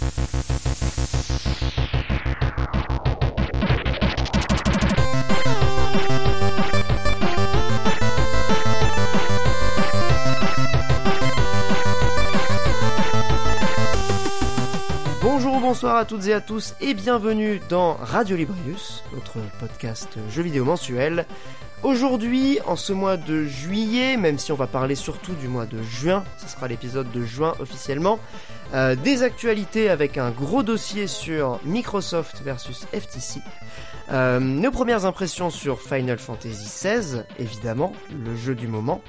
フフフフフ。Bonsoir à toutes et à tous et bienvenue dans Radio Librius, notre podcast jeux vidéo mensuel. Aujourd'hui, en ce mois de juillet, même si on va parler surtout du mois de juin, ce sera l'épisode de juin officiellement, euh, des actualités avec un gros dossier sur Microsoft versus FTC. Euh, nos premières impressions sur Final Fantasy XVI, évidemment, le jeu du moment.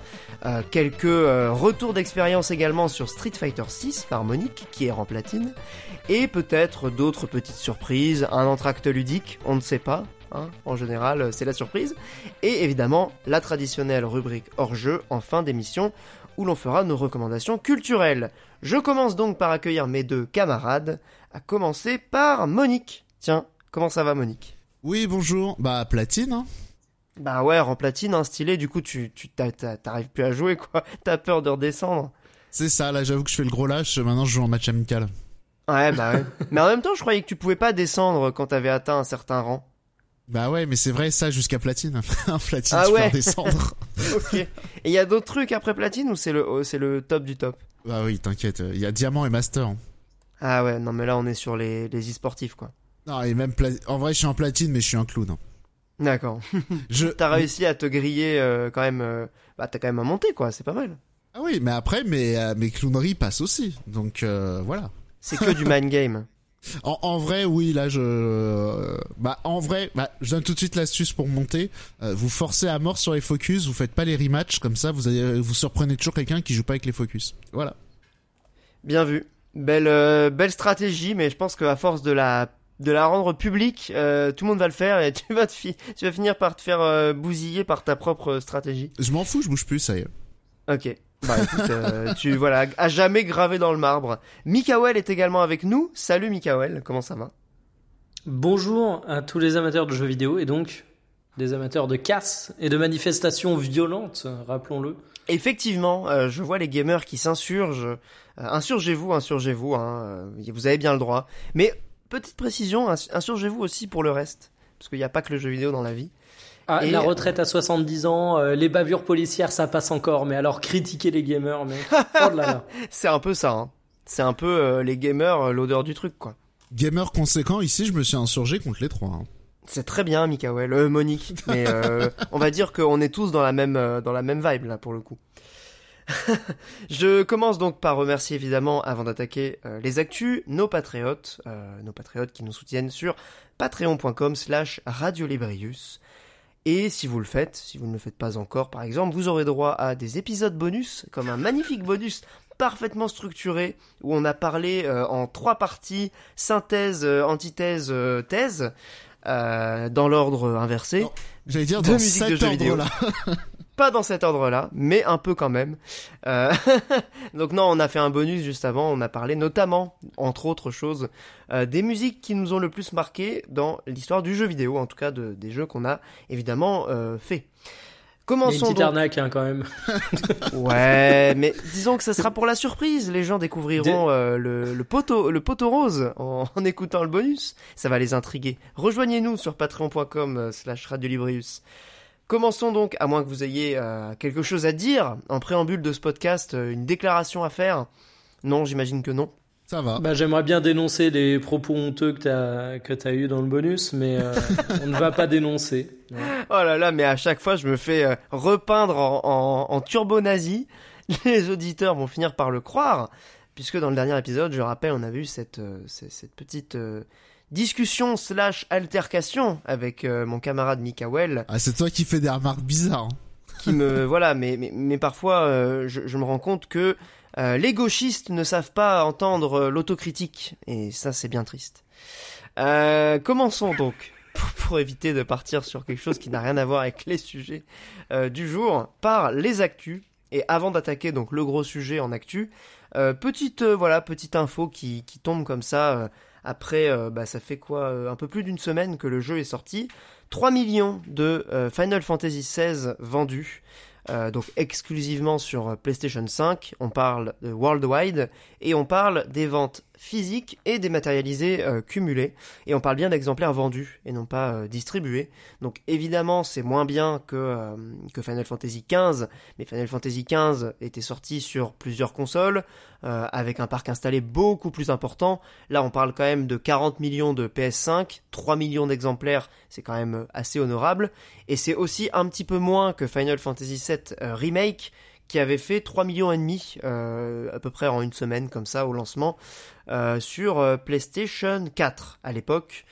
Euh, quelques retours d'expérience également sur Street Fighter VI par Monique, qui est en platine et peut-être d'autres petites surprises, un entracte ludique, on ne sait pas, hein, en général c'est la surprise, et évidemment la traditionnelle rubrique hors jeu en fin d'émission où l'on fera nos recommandations culturelles. Je commence donc par accueillir mes deux camarades, à commencer par Monique. Tiens, comment ça va Monique? Oui, bonjour, bah platine hein Bah ouais, en platine, un stylé, du coup tu t'arrives plus à jouer quoi, t'as peur de redescendre. C'est ça, là j'avoue que je fais le gros lâche, maintenant je joue en match amical. Ouais, bah ouais. mais en même temps, je croyais que tu pouvais pas descendre quand t'avais atteint un certain rang. Bah ouais, mais c'est vrai ça jusqu'à platine. en platine, ah tu peux descendre. ok. Et il y a d'autres trucs après platine ou c'est le oh, c'est le top du top? Bah oui, t'inquiète. Il y a diamant et master. Hein. Ah ouais, non mais là on est sur les les e-sportifs quoi. Non et même en vrai je suis en platine mais je suis un clown. Hein. D'accord. je... T'as réussi à te griller euh, quand même. Euh... Bah t'as quand même à monter quoi, c'est pas mal. Ah oui, mais après mes euh, mes clowneries passent aussi, donc voilà. C'est que du mind game. En, vrai, oui, là, je, bah, en vrai, bah, je donne tout de suite l'astuce pour monter. Euh, vous forcez à mort sur les focus, vous faites pas les rematchs, comme ça, vous vous surprenez toujours quelqu'un qui joue pas avec les focus. Voilà. Bien vu. Belle, euh, belle stratégie, mais je pense qu'à force de la, de la rendre publique, euh, tout le monde va le faire et tu vas te tu vas finir par te faire bousiller par ta propre stratégie. Je m'en fous, je bouge plus, ça y est. Ok. Bah écoute, euh, tu voilà, à jamais gravé dans le marbre. Mikael est également avec nous. Salut Mikael, comment ça va? Bonjour à tous les amateurs de jeux vidéo et donc des amateurs de casse et de manifestations violentes, rappelons-le. Effectivement, euh, je vois les gamers qui s'insurgent. Euh, insurgez-vous, insurgez-vous, hein, vous avez bien le droit. Mais petite précision, insurgez-vous aussi pour le reste, parce qu'il n'y a pas que le jeu vidéo dans la vie. Ah, la retraite à 70 ans, euh, les bavures policières, ça passe encore. Mais alors, critiquer les gamers, mais... Oh c'est un peu ça. Hein. C'est un peu euh, les gamers, euh, l'odeur du truc, quoi. Gamer conséquent, ici, je me suis insurgé contre les trois. Hein. C'est très bien, Mikael, euh, Monique. Mais on va dire qu'on est tous dans la même dans la même vibe là pour le coup. je commence donc par remercier évidemment, avant d'attaquer les actus, nos patriotes, nos patriotes qui nous soutiennent sur patreon.com slash radiolibrius. Et si vous le faites, si vous ne le faites pas encore par exemple, vous aurez droit à des épisodes bonus, comme un magnifique bonus parfaitement structuré où on a parlé euh, en trois parties, synthèse, euh, antithèse, euh, thèse, dans l'ordre inversé. J'allais dire dans cet ordre-là. pas dans cet ordre-là, mais un peu quand même. Euh... Donc non, on a fait un bonus juste avant, on a parlé notamment, entre autres choses, euh, des musiques qui nous ont le plus marqué dans l'histoire du jeu vidéo, en tout cas de, des jeux qu'on a évidemment euh, fait. Commençons une donc... hein, quand même. ouais, mais disons que ce sera pour la surprise. Les gens découvriront euh, le, le, poteau, le poteau rose en, en, écoutant le bonus. Ça va les intriguer. Rejoignez-nous sur patreon.com slash radiolibrius. Commençons donc, à moins que vous ayez euh, quelque chose à dire en préambule de ce podcast, euh, une déclaration à faire. Non, j'imagine que non. Ça va. Bah, J'aimerais bien dénoncer les propos honteux que tu as, que as eu dans le bonus, mais euh, on ne va pas dénoncer. Oh là là, mais à chaque fois, je me fais repeindre en, en, turbo nazi. Les auditeurs vont finir par le croire, puisque dans le dernier épisode, je rappelle, on avait eu cette, cette petite discussion slash altercation avec euh, mon camarade Mikael. Ah, c'est toi qui fais des remarques bizarres. Hein. Qui me voilà, mais mais, mais parfois euh, je, je, me rends compte que euh, les gauchistes ne savent pas entendre l'autocritique et ça c'est bien triste. commençons donc pour, éviter de partir sur quelque chose qui n'a rien à voir avec les sujets du jour par les actus. Et avant d'attaquer donc le gros sujet en actu, petite voilà petite info qui, qui tombe comme ça après, euh, bah, ça fait quoi euh, Un peu plus d'une semaine que le jeu est sorti. 3 millions de euh, Final Fantasy XVI vendus. donc exclusivement sur PlayStation 5, on parle de worldwide et on parle des ventes physiques et dématérialisés euh, cumulés. Et on parle bien d'exemplaires vendus et non pas euh, distribués. Donc évidemment, c'est moins bien que, euh, que Final Fantasy XV, mais Final Fantasy XV était sorti sur plusieurs consoles, avec un parc installé beaucoup plus important. Là, on parle quand même de 40 millions de PS5, 3 millions d'exemplaires, c'est quand même assez honorable. Et c'est aussi un petit peu moins que Final Fantasy VII Remake, qui avait fait 3 millions et demi euh, à peu près en une semaine comme ça au lancement euh, sur euh, PlayStation 4 à l'époque.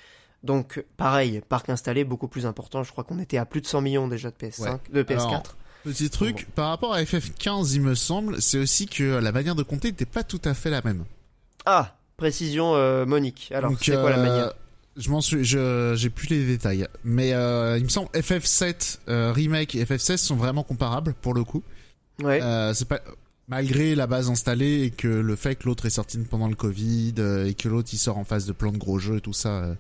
Donc pareil, parc installé beaucoup plus important. Je crois qu'on était à plus de 100 millions déjà de PS5, de PS4. petit truc, par rapport à FF15, il me semble, c'est aussi que la manière de compter n'était pas tout à fait la même. Ah, précision Monique. Alors c'est quoi la manière? je m'en suis, je, j'ai plus les détails, mais il me semble FF7 remake et FF16 sont vraiment comparables pour le coup. Ouais. Euh, c'est pas malgré la base installée et que le fait que l'autre est sorti pendant le Covid euh, et que l'autre il sort en face de plein de gros jeux et tout ça, euh,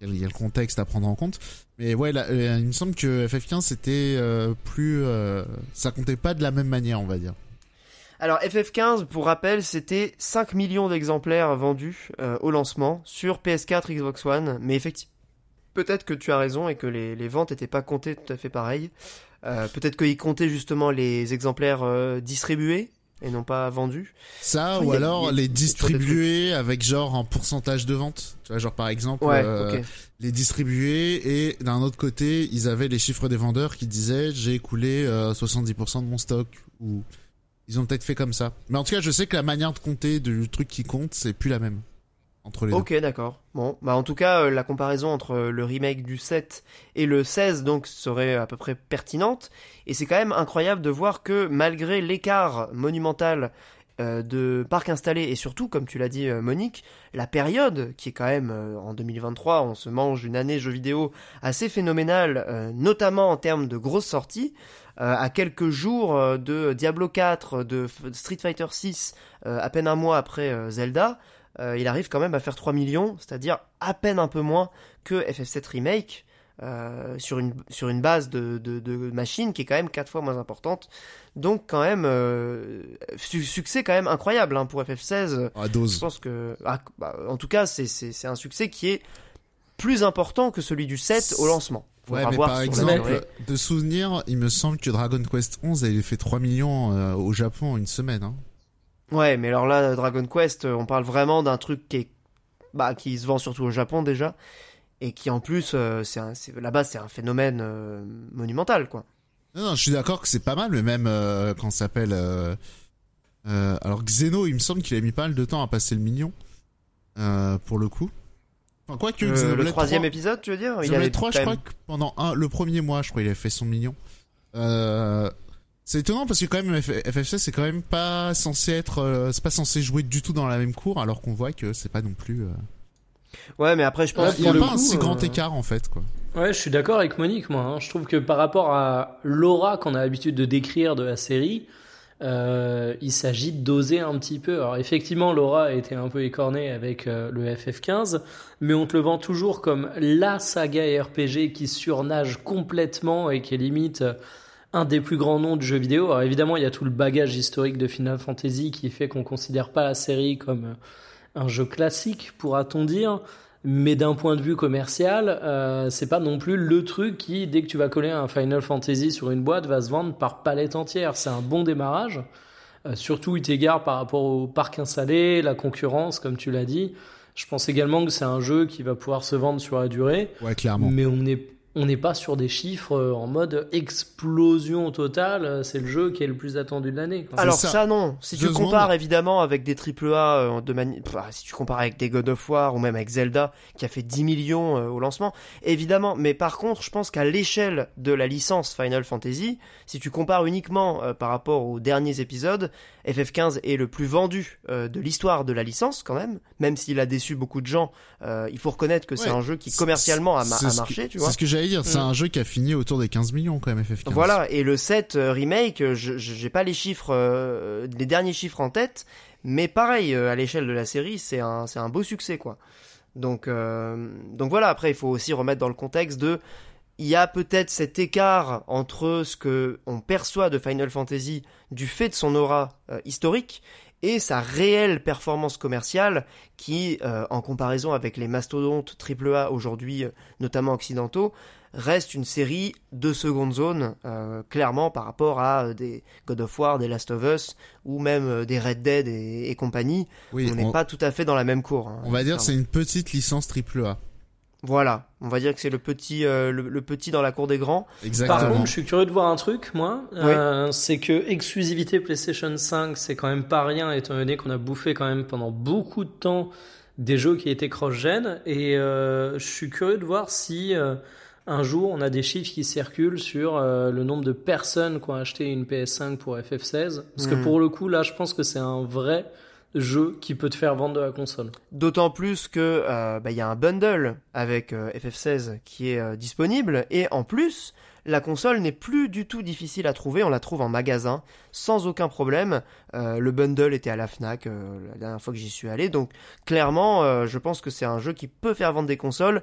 il y a le contexte à prendre en compte. Mais ouais, là, il me semble que FF15 c'était plus, ça comptait pas de la même manière, on va dire. Alors FF15, pour rappel, c'était 5 millions d'exemplaires vendus au lancement sur PS4, Xbox One, mais effectivement, peut-être que tu as raison et que les, les ventes n'étaient pas comptées tout à fait pareil. Euh, peut-être qu'il comptait justement les exemplaires euh, distribués et non pas vendus. Ça, ou alors les distribués avec genre un pourcentage de vente. Tu vois, genre par exemple, euh, les distribués et d'un autre côté, ils avaient les chiffres des vendeurs qui disaient j'ai écoulé 70% de mon stock. Ou ils ont peut-être fait comme ça. Mais en tout cas, je sais que la manière de compter du truc qui compte, c'est plus la même. Ok, d'accord. Bon, bah en tout cas, euh, la comparaison entre le remake du 7 et le 16 donc serait à peu près pertinente. Et c'est quand même incroyable de voir que malgré l'écart monumental euh, de parc installé et surtout, comme tu l'as dit euh, Monique, la période qui est quand même en 2023, on se mange une année jeux vidéo assez phénoménale, notamment en termes de grosses sorties. à quelques jours de Diablo 4, de Street Fighter 6, à peine un mois après Zelda, euh, il arrive quand même à faire 3 millions, c'est-à-dire à peine un peu moins que FF7 Remake, euh, sur, une, sur une base de, de, machine qui est quand même 4 fois moins importante. Donc quand même, euh, succès quand même incroyable hein, pour FF16. À dose. Je pense que, ah, bah, en tout cas, c'est un succès qui est plus important que celui du 7 au lancement. Ouais, mais par exemple, de souvenir, il me semble que Dragon Quest 11 avait fait 3 millions au Japon en une semaine. Hein. Ouais, mais alors là, Dragon Quest, euh, on parle vraiment d'un truc qui est, bah, qui se vend surtout au Japon déjà, et qui en plus, euh, c'est là-bas, c'est un phénomène euh, monumental, quoi. Non, non, je suis d'accord que c'est pas mal, mais même quand ça s'appelle, alors Xeno, il me semble qu'il a mis pas mal de temps à passer le million, pour le coup. Enfin, quoi que le troisième épisode, tu veux dire? Il avait 3, je crois que pendant un, le premier mois, je crois, il a fait son million. Euh, c'est étonnant parce que quand même FF16 c'est quand même pas censé être euh, c'est pas censé jouer du tout dans la même cour alors qu'on voit que c'est pas non plus euh... Ouais, mais après je pense qu'il y a pas un si grand euh, écart en fait quoi. Ouais, je suis d'accord avec Monique moi, hein. je trouve que par rapport à l'aura qu'on a l'habitude de décrire de la série, euh, il s'agit d'oser un petit peu. Alors effectivement, l'aura a été un peu écornée avec euh, le FF15, mais on te le vend toujours comme la saga RPG qui surnage complètement et qui est limite un des plus grands noms du jeu vidéo. Alors évidemment, il y a tout le bagage historique de Final Fantasy qui fait qu'on considère pas la série comme euh, un jeu classique, pourra-t-on dire. Mais d'un point de vue commercial, euh, c'est pas non plus le truc qui, dès que tu vas coller un Final Fantasy sur une boîte, va se vendre par palette entière. C'est un bon démarrage. Euh, surtout, il t'égare par rapport au parc installé, la concurrence, comme tu l'as dit. Je pense également que c'est un jeu qui va pouvoir se vendre sur la durée. Ouais, clairement. Mais on est on n'est pas sur des chiffres euh, en mode explosion totale. Euh, c'est le jeu qui est le plus attendu de l'année. Alors ça. non. Si tu compares évidemment avec des AAA euh, de si tu compares avec des God of War ou même avec Zelda qui a fait 10 millions au lancement, évidemment. Mais par contre, je pense qu'à l'échelle de la licence Final Fantasy, si tu compares uniquement par rapport aux derniers épisodes, FF15 est le plus vendu de l'histoire de la licence quand même, même s'il a déçu beaucoup de gens. il faut reconnaître que c'est un jeu qui commercialement a, marché, tu vois. C'est ce que j'allais dire, c'est mm. un jeu qui a fini autour des 15 millions quand même FF15. Voilà, et le 7 euh, remake, euh, je j'ai pas les chiffres, euh, les derniers chiffres en tête, mais pareil à l'échelle de la série, c'est un c'est un beau succès quoi. Donc donc voilà, après il faut aussi remettre dans le contexte de il y a peut-être cet écart entre ce que on perçoit de Final Fantasy du fait de son aura historique et sa réelle performance commerciale qui, euh, en comparaison avec les mastodontes AAA aujourd'hui, euh, notamment occidentaux, reste une série de seconde zone, euh, clairement par rapport à euh, des God of War, des Last of Us, ou même euh, des Red Dead et, et compagnie. Oui, on n'est on, pas tout à fait dans la même cour. hein, on va dire clairement. c'est une petite licence triple A. Voilà, on va dire que c'est le petit, euh, le, le petit dans la cour des grands. Exactement. Par contre, je suis curieux de voir un truc, moi. Euh, c'est que exclusivité PlayStation 5, c'est quand même pas rien, étant donné qu'on a bouffé quand même pendant beaucoup de temps des jeux qui étaient cross-gen. Et euh, je suis curieux de voir si euh, un jour on a des chiffres qui circulent sur euh, le nombre de personnes qui ont acheté une PS5 pour FF16. Parce que Mhm. pour le coup, là, je pense que c'est un vrai jeu qui peut te faire vendre de la console. D'autant plus que euh, bah, il y a un bundle avec euh, FF16 qui est euh, disponible et en plus la console n'est plus du tout difficile à trouver, on la trouve en magasin sans aucun problème. Le bundle était à la Fnac la dernière fois que j'y suis allé, donc clairement je pense que c'est un jeu qui peut faire vendre des consoles.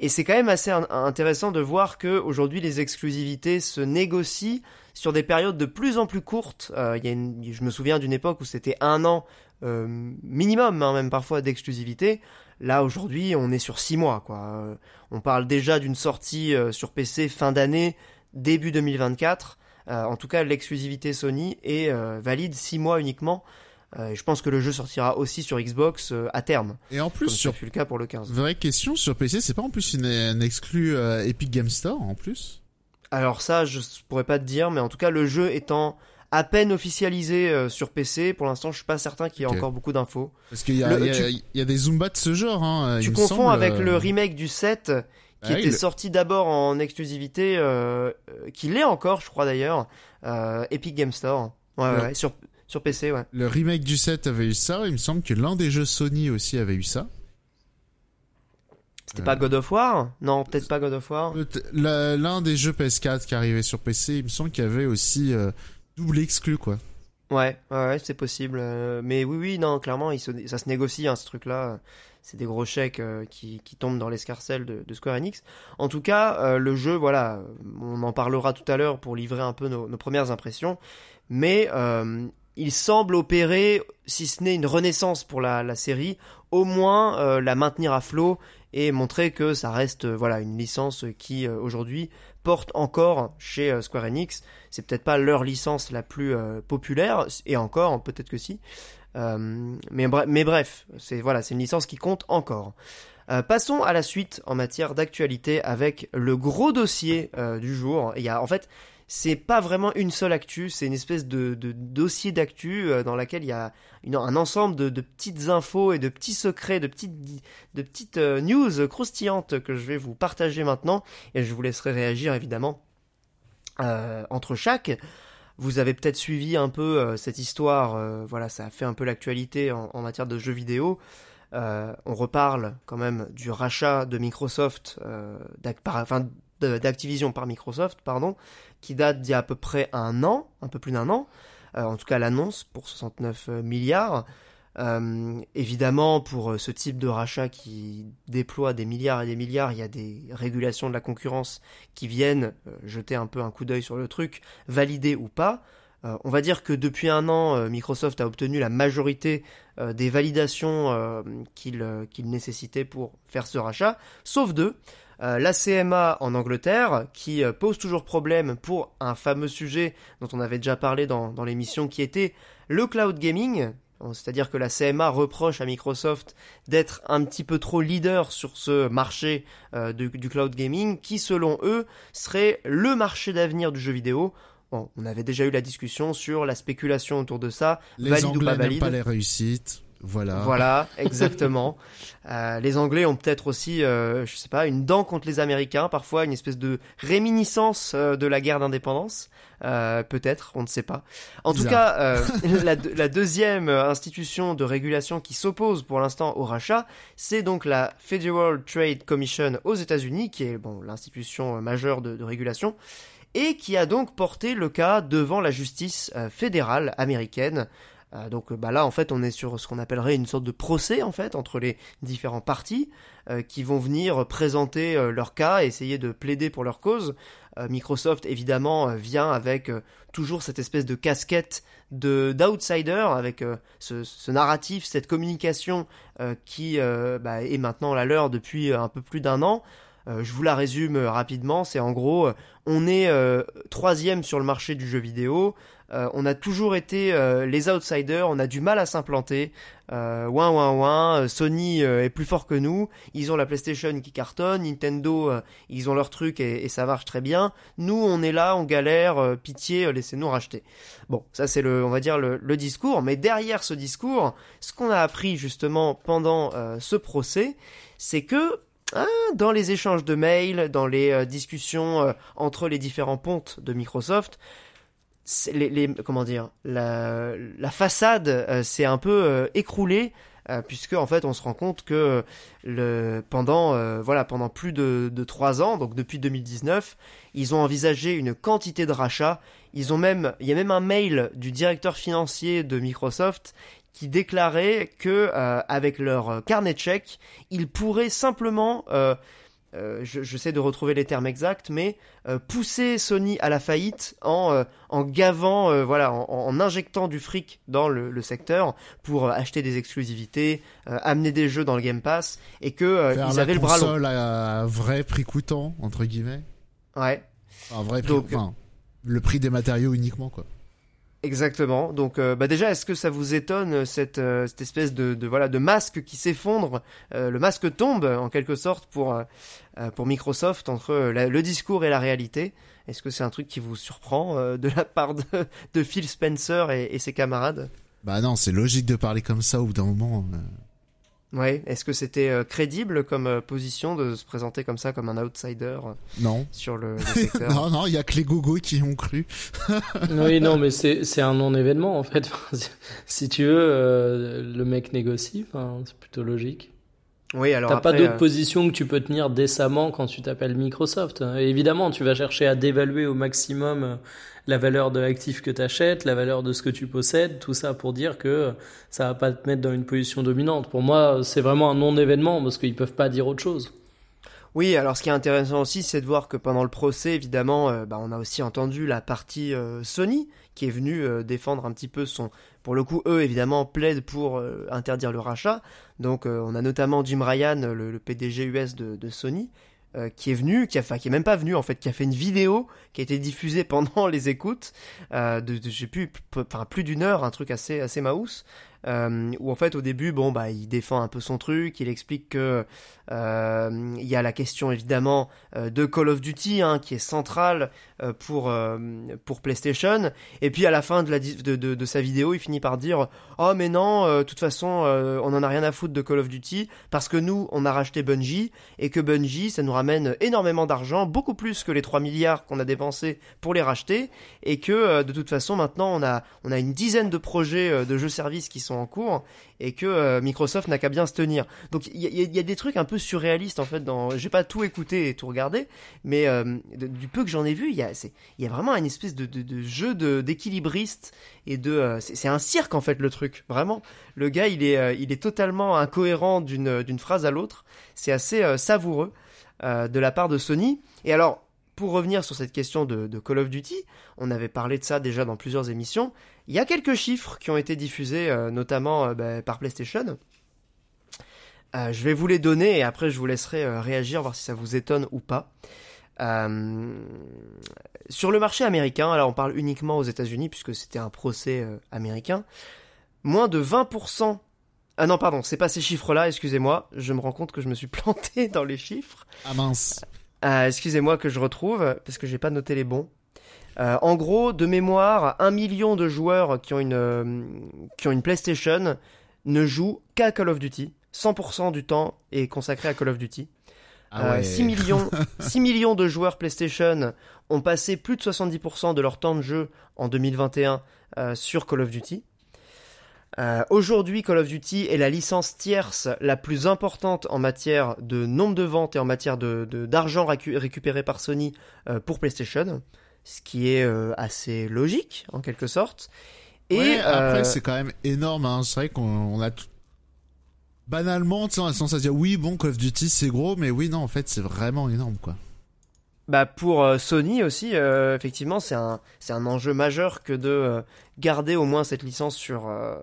Et c'est quand même assez in- intéressant de voir que aujourd'hui les exclusivités se négocient sur des périodes de plus en plus courtes. Y a une- je me souviens d'une époque où c'était un an euh, minimum, hein, même parfois d'exclusivité. Là aujourd'hui, on est sur six mois. Quoi. Euh, on parle déjà d'une sortie euh, sur PC fin d'année, début 2024. Euh, en tout cas, l'exclusivité Sony est valide six mois uniquement. Euh, je pense que le jeu sortira aussi sur Xbox euh, à terme, Et en plus, sur fut le cas pour le 15. vraie question, sur PC, c'est pas en plus une, une exclue euh, Epic Game Store en plus? Alors ça, je pourrais pas te dire, mais en tout cas, le jeu étant à peine officialisé euh, sur PC, pour l'instant, je suis pas certain qu'il y ait encore beaucoup d'infos. Parce qu'il y, a- y, y des Zumba de ce genre. Hein, Tu me confonds semble, avec euh, le remake du 7 qui Ah était sorti d'abord en exclusivité, euh, euh, qui l'est encore, je crois d'ailleurs, euh, Epic Game Store. Ouais, ouais, Ouais. ouais, sur, sur PC, ouais. Le remake du 7 avait eu ça. Il me semble que l'un des jeux Sony aussi avait eu ça. C'était Euh. pas God of War? Non, peut-être pas God of War. L'un des jeux PS4 qui arrivait sur PC, il me semble qu'il y avait aussi euh, double exclu quoi. Ouais, ouais, c'est possible. euh, mais oui, oui, non, clairement, ça se négocie, hein, ce truc-là. C'est des gros chèques euh, qui, qui tombent dans l'escarcelle de, Square Enix. En tout cas, euh, le jeu, voilà, on en parlera tout à l'heure pour livrer un peu nos, premières impressions. Mais il semble opérer, si ce n'est une renaissance pour la, la série, au moins la maintenir à flot et montrer que ça reste voilà une licence qui aujourd'hui porte encore chez euh, Square Enix. C'est peut-être pas leur licence la plus euh, populaire et encore peut-être que si. Euh, mais, bre- mais bref, c'est voilà, c'est une licence qui compte encore. Passons à la suite en matière d'actualité avec le gros dossier du jour. Il y a en fait c'est pas vraiment une seule actu, c'est une espèce de, dossier d'actu euh, dans laquelle il y a un ensemble de, petites infos et de petits secrets, de petites, euh, news croustillantes que je vais vous partager maintenant et je vous laisserai réagir évidemment euh, entre chaque. Vous avez peut-être suivi un peu cette histoire, voilà, ça a fait un peu l'actualité en, matière de jeux vidéo. On reparle quand même du rachat de Microsoft, enfin d'Activision par Microsoft, pardon, qui date d'il y a à peu près un an, un peu plus d'un an, euh, en tout cas l'annonce pour 69 milliards. Euh, évidemment, pour euh, ce type de rachat qui déploie des milliards et des milliards, il y a des régulations de la concurrence qui viennent euh, jeter un peu un coup d'œil sur le truc, valider ou pas. Euh, on va dire que depuis un an, euh, Microsoft a obtenu la majorité euh, des validations euh, euh, qu'il nécessitait pour faire ce rachat, sauf deux. Euh, la CMA en Angleterre, qui euh, pose toujours problème pour un fameux sujet dont on avait déjà parlé dans, dans l'émission, qui était le cloud gaming. C'est-à-dire que la CMA reproche à Microsoft d'être un petit peu trop leader sur ce marché euh, du, du cloud gaming, qui selon eux serait le marché d'avenir du jeu vidéo. Bon, on avait déjà eu la discussion sur la spéculation autour de ça, Les valide ou Anglais pas n'aiment valide. pas les réussites. Voilà. Voilà, exactement. Euh, les Anglais ont peut-être aussi, euh, je sais pas, une dent contre les Américains, parfois une espèce de réminiscence euh, de la guerre d'indépendance, euh, peut-être, on ne sait pas. En tout cas, la, de- la deuxième institution de régulation qui s'oppose pour l'instant au rachat, c'est donc la Federal Trade Commission aux États-Unis, qui est bon l'institution majeure de, de régulation, et qui a donc porté le cas devant la justice fédérale américaine. Euh, donc bah là en fait on est sur ce qu'on appellerait une sorte de procès en fait entre les différents partis euh, qui vont venir présenter euh, leur cas essayer de plaider pour leur cause. Microsoft évidemment vient avec toujours cette espèce de casquette de d'outsider avec ce, ce, narratif, cette communication qui bah, est maintenant la leur depuis un peu plus d'un an. Je vous la résume rapidement, c'est en gros, on est troisième sur le marché du jeu vidéo, euh, on a toujours été euh, les outsiders, on a du mal à s'implanter. Euh, ouin ouin ouin, Sony est plus fort que nous, ils ont la PlayStation qui cartonne, Nintendo ils ont leur truc et, ça marche très bien. Nous on est là, on galère, pitié, laissez-nous racheter. Bon, ça c'est le, on va dire le, discours, mais derrière ce discours, ce qu'on a appris justement pendant ce procès, c'est que hein, dans les échanges de mails, dans les discussions entre les différents pontes de Microsoft, comment dire la, façade euh, s'est un peu euh, écroulée euh, puisque en fait on se rend compte que pendant voilà pendant plus de, de 3 ans donc depuis 2019 ils ont envisagé une quantité de rachats. Ils ont même il y a même un mail du directeur financier de Microsoft qui déclarait que avec leur carnet de chèques ils pourraient simplement euh, je, sais de retrouver les termes exacts, mais euh, pousser Sony à la faillite en, euh, en gavant, voilà, en, injectant du fric dans le, secteur pour acheter des exclusivités, amener des jeux dans le Game Pass, et que ils avaient le bras long. à vrai prix coûtant entre guillemets. Ouais. Un vrai prix, enfin, le prix des matériaux uniquement quoi. Exactement. Donc, euh, bah déjà, est-ce que ça vous étonne cette, euh, cette espèce de, de, voilà de masque qui s'effondre, euh, le masque tombe en quelque sorte pour pour Microsoft entre le discours et la réalité? Est-ce que c'est un truc qui vous surprend de la part de, de Phil Spencer et, et, ses camarades? Bah non, c'est logique de parler comme ça au bout d'un moment. Ouais, est-ce que c'était euh, crédible comme euh, position de se présenter comme ça, comme un outsider euh, Non. Sur le, secteur? Non, non, il y a que les gogos qui ont cru. oui, non, mais c'est un non-événement en fait. si tu veux, le mec négocie, c'est plutôt logique. Oui, alors T'as pas d'autre position que tu peux tenir décemment quand tu t'appelles Microsoft. évidemment, tu vas chercher à dévaluer au maximum la valeur de l'actif que tu achètes, la valeur de ce que tu possèdes, tout ça pour dire que ça va pas te mettre dans une position dominante. Pour moi, c'est vraiment un non-événement parce qu'ils peuvent pas dire autre chose. Oui, alors ce qui est intéressant aussi, c'est de voir que pendant le procès, évidemment, euh, bah, on a aussi entendu la partie euh, Sony qui est venue euh, défendre un petit peu son. Pour le coup, eux, évidemment, plaident pour interdire le rachat. Donc, on a notamment Jim Ryan, le, PDG US de Sony, euh, qui est venu, qui a, enfin, qui est même pas venu en fait, qui a fait une vidéo qui a été diffusée pendant les écoutes euh, de, de plus, enfin plus d'une heure, un truc assez assez euh, où en fait au début, bon bah il défend un peu son truc, il explique que euh, il y a la question évidemment euh, de Call of Duty hein, qui est centrale euh, pour pour PlayStation, et puis à la fin de la de, de sa vidéo, il finit par dire oh mais non, de toute façon on en a rien à foutre de Call of Duty parce que nous on a racheté Bungie et que Bungie ça nous ramène énormément d'argent, beaucoup plus que les 3 milliards qu'on a dépensés pour les racheter, et que de toute façon maintenant on a on a une dizaine de projets de jeux services qui sont en cours et que euh, Microsoft n'a qu'à bien se tenir. Donc il y, a des trucs un peu surréalistes en fait. Dans, j'ai pas tout écouté et tout regardé, mais euh, du peu que j'en ai vu, il y a, y a vraiment une espèce de, jeu d'équilibriste et de, euh, c'est, un cirque en fait le truc. Vraiment, le gars il est, il est totalement incohérent d'une, d'une phrase à l'autre. C'est assez savoureux de la part de Sony. Et alors pour revenir sur cette question de, Call of Duty, on avait parlé de ça déjà dans plusieurs émissions. Il y a quelques chiffres qui ont été diffusés, euh, notamment euh, bah, par PlayStation. Euh, je vais vous les donner et après je vous laisserai réagir, voir si ça vous étonne ou pas. sur le marché américain, alors on parle uniquement aux États-Unis puisque c'était un procès américain, moins de 20%. Ah non, pardon, c'est pas ces chiffres-là, excusez-moi, je me rends compte que je me suis planté dans les chiffres. Ah mince. Euh, excusez-moi que je retrouve, parce que j'ai pas noté les bons. Euh, en gros, de mémoire, un million de joueurs qui ont une, euh, qui ont une PlayStation ne jouent qu'à Call of Duty. 100% du temps est consacré à Call of Duty. 6, ah millions, 6 millions de joueurs PlayStation ont passé plus de 70% de leur temps de jeu en 2021 sur Call of Duty. Euh, aujourd'hui, Call of Duty est la licence tierce la plus importante en matière de nombre de ventes et en matière de, d'argent récupéré par Sony euh, pour PlayStation, ce qui est euh, assez logique en quelque sorte. Et Ouais, après, euh, c'est quand même énorme. Hein. C'est vrai qu'on on a tout... Banalement, on a tendance à dire oui, bon, Call of Duty, c'est gros, mais oui, non, en fait, c'est vraiment énorme, quoi. Bah pour euh, Sony aussi, euh, effectivement, c'est un, c'est un enjeu majeur que de euh, garder au moins cette licence sur, euh,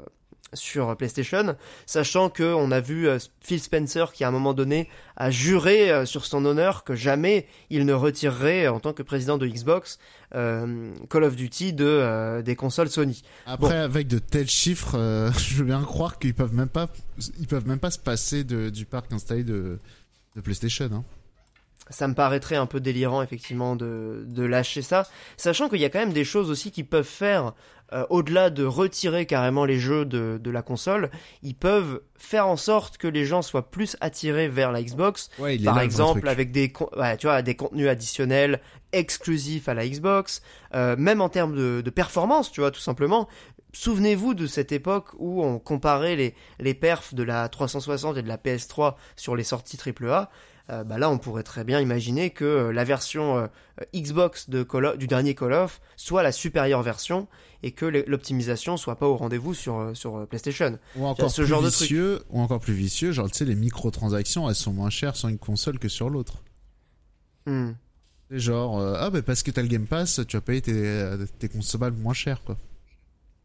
sur PlayStation, sachant que on a vu euh, Phil Spencer qui à un moment donné a juré euh, sur son honneur que jamais il ne retirerait en tant que président de Xbox euh, Call of Duty de, euh, des consoles Sony. Après, Bon. avec de tels chiffres, euh, je veux bien croire qu'ils peuvent même pas, ils peuvent même pas se passer de, du parc installé de, de PlayStation. Hein. Ça me paraîtrait un peu délirant effectivement de, de lâcher ça, sachant qu'il y a quand même des choses aussi qu'ils peuvent faire euh, au-delà de retirer carrément les jeux de, de la console, ils peuvent faire en sorte que les gens soient plus attirés vers la Xbox, Ouais, par exemple avec des ouais, tu vois des contenus additionnels exclusifs à la Xbox, euh, même en termes de, de performance, tu vois tout simplement. Souvenez-vous de cette époque où on comparait les, les perfs de la 360 et de la PS3 sur les sorties AAA. Euh, bah là, on pourrait très bien imaginer que euh, la version euh, Xbox de Call of- du dernier Call of soit la supérieure version et que l'optimisation soit pas au rendez-vous sur, sur PlayStation. Ou encore ce plus genre de truc. vicieux, ou encore plus vicieux, genre tu sais les microtransactions, elles sont moins chères sur une console que sur l'autre. Hmm. C'est genre euh, ah bah parce que t'as le Game Pass, tu vas payer tes, tes consommables moins cher quoi.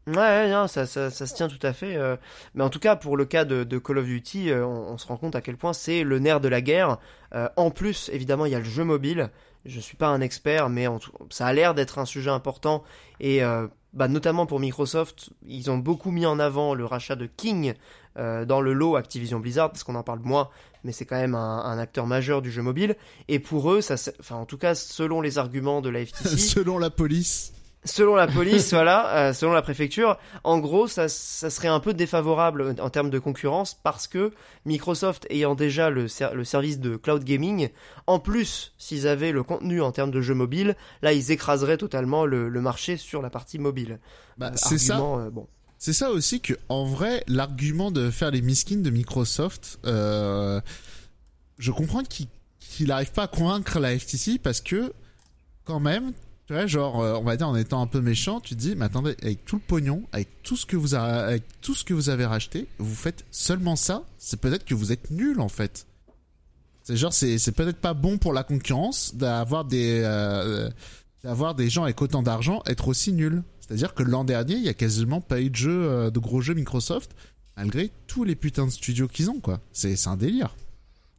Ouais, ça, ça, se tient tout à fait. euh, Mais en tout cas, pour le cas de, Call of Duty, euh, on, se rend compte à quel point c'est le nerf de la guerre. Euh, en plus, évidemment, il y a le jeu mobile. Je suis pas un expert, mais en tout- ça a l'air d'être un sujet important. Et bah, notamment pour Microsoft, ils ont beaucoup mis en avant le rachat de King dans le lot Activision Blizzard, parce qu'on en parle moins, mais c'est quand même un, acteur majeur du jeu mobile. Et pour eux, ça, en tout cas, selon les arguments de la FTC, Selon la police. Selon la police, voilà, euh, selon la préfecture, en gros, ça, ça serait un peu défavorable en termes de concurrence parce que Microsoft ayant déjà le, ser- le service de cloud gaming, en plus, s'ils avaient le contenu en termes de jeux mobiles, là, ils écraseraient totalement le, le marché sur la partie mobile. Bah, Euh, c'est ça. euh, bon. C'est ça aussi que, en vrai, l'argument de faire les miskins de Microsoft, je comprends qu'il qu'il n'arrive pas à convaincre la FTC parce que, quand même, tu vois, genre, euh, on va dire en étant un peu méchant, tu te dis, mais attendez, avec tout le pognon, avec tout ce que vous, avec tout ce que vous avez racheté, vous faites seulement ça, c'est peut-être que vous êtes nul en fait. C'est genre, c'est peut-être pas bon pour la concurrence d'avoir des, euh, d'avoir des gens avec autant d'argent être aussi nuls. C'est-à-dire que l'an dernier, il y a quasiment pas eu de jeux, euh, de gros jeux Microsoft, malgré tous les putains de studios qu'ils ont, quoi. C'est c'est un délire.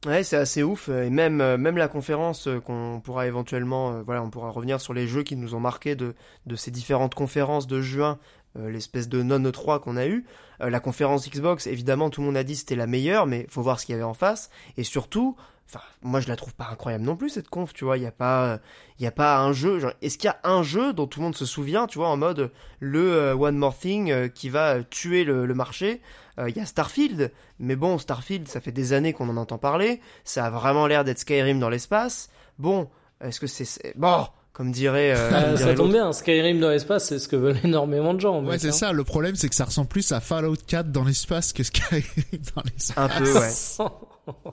Ouais, c'est assez ouf. Et même, euh, même la conférence euh, qu'on pourra éventuellement, euh, voilà, on pourra revenir sur les jeux qui nous ont marqué de, de ces différentes conférences de juin, l'espèce de non E3 qu'on a eu. La conférence Xbox, évidemment, tout le monde a dit c'était la meilleure, mais faut voir ce qu'il y avait en face. Et surtout, enfin, moi je la trouve pas incroyable non plus cette conf, tu vois. Il y a pas, il y a pas un jeu. Est-ce qu'il y a un jeu dont tout le monde se souvient, tu vois, en mode le One More Thing qui va tuer le, le marché? Euh, Il y a Starfield, mais bon, Starfield, ça fait des années qu'on en entend parler. Ça a vraiment l'air d'être Skyrim dans l'espace. Bon, est-ce que c'est bon comme dirait, euh, Ah, ça tombe bien, Skyrim dans l'espace, c'est ce que veulent énormément de gens. Ouais, c'est ça. Le problème, c'est que ça ressemble plus à Fallout 4 dans l'espace que Skyrim dans l'espace. Un peu, ouais.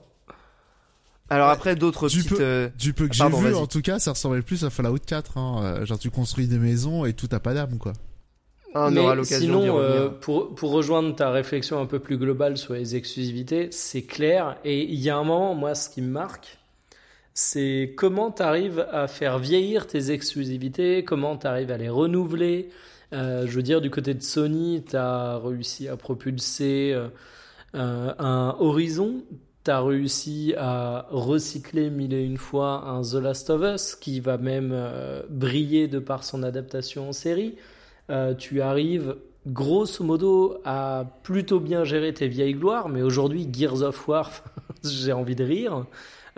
Alors après d'autres Tu petites. peux- euh, Du peu que j'ai Pardon, vu, en tout cas, ça ressemblait plus à Fallout 4. Hein. Euh, Genre, tu construis des maisons et tout a pas d'âme, quoi. On Mais aura l'occasion sinon, euh, pour, pour rejoindre ta réflexion un peu plus globale sur les exclusivités, c'est clair. Et il y a un moment, moi, ce qui me marque, c'est comment tu arrives à faire vieillir tes exclusivités, comment tu arrives à les renouveler. Euh, je veux dire, du côté de Sony, tu as réussi à propulser euh, euh, un Horizon. Tu as réussi à recycler mille et une fois un The Last of Us qui va même euh, briller de par son adaptation en série. Euh, tu arrives grosso modo à plutôt bien gérer tes vieilles gloires, mais aujourd'hui Gears of War, j'ai envie de rire.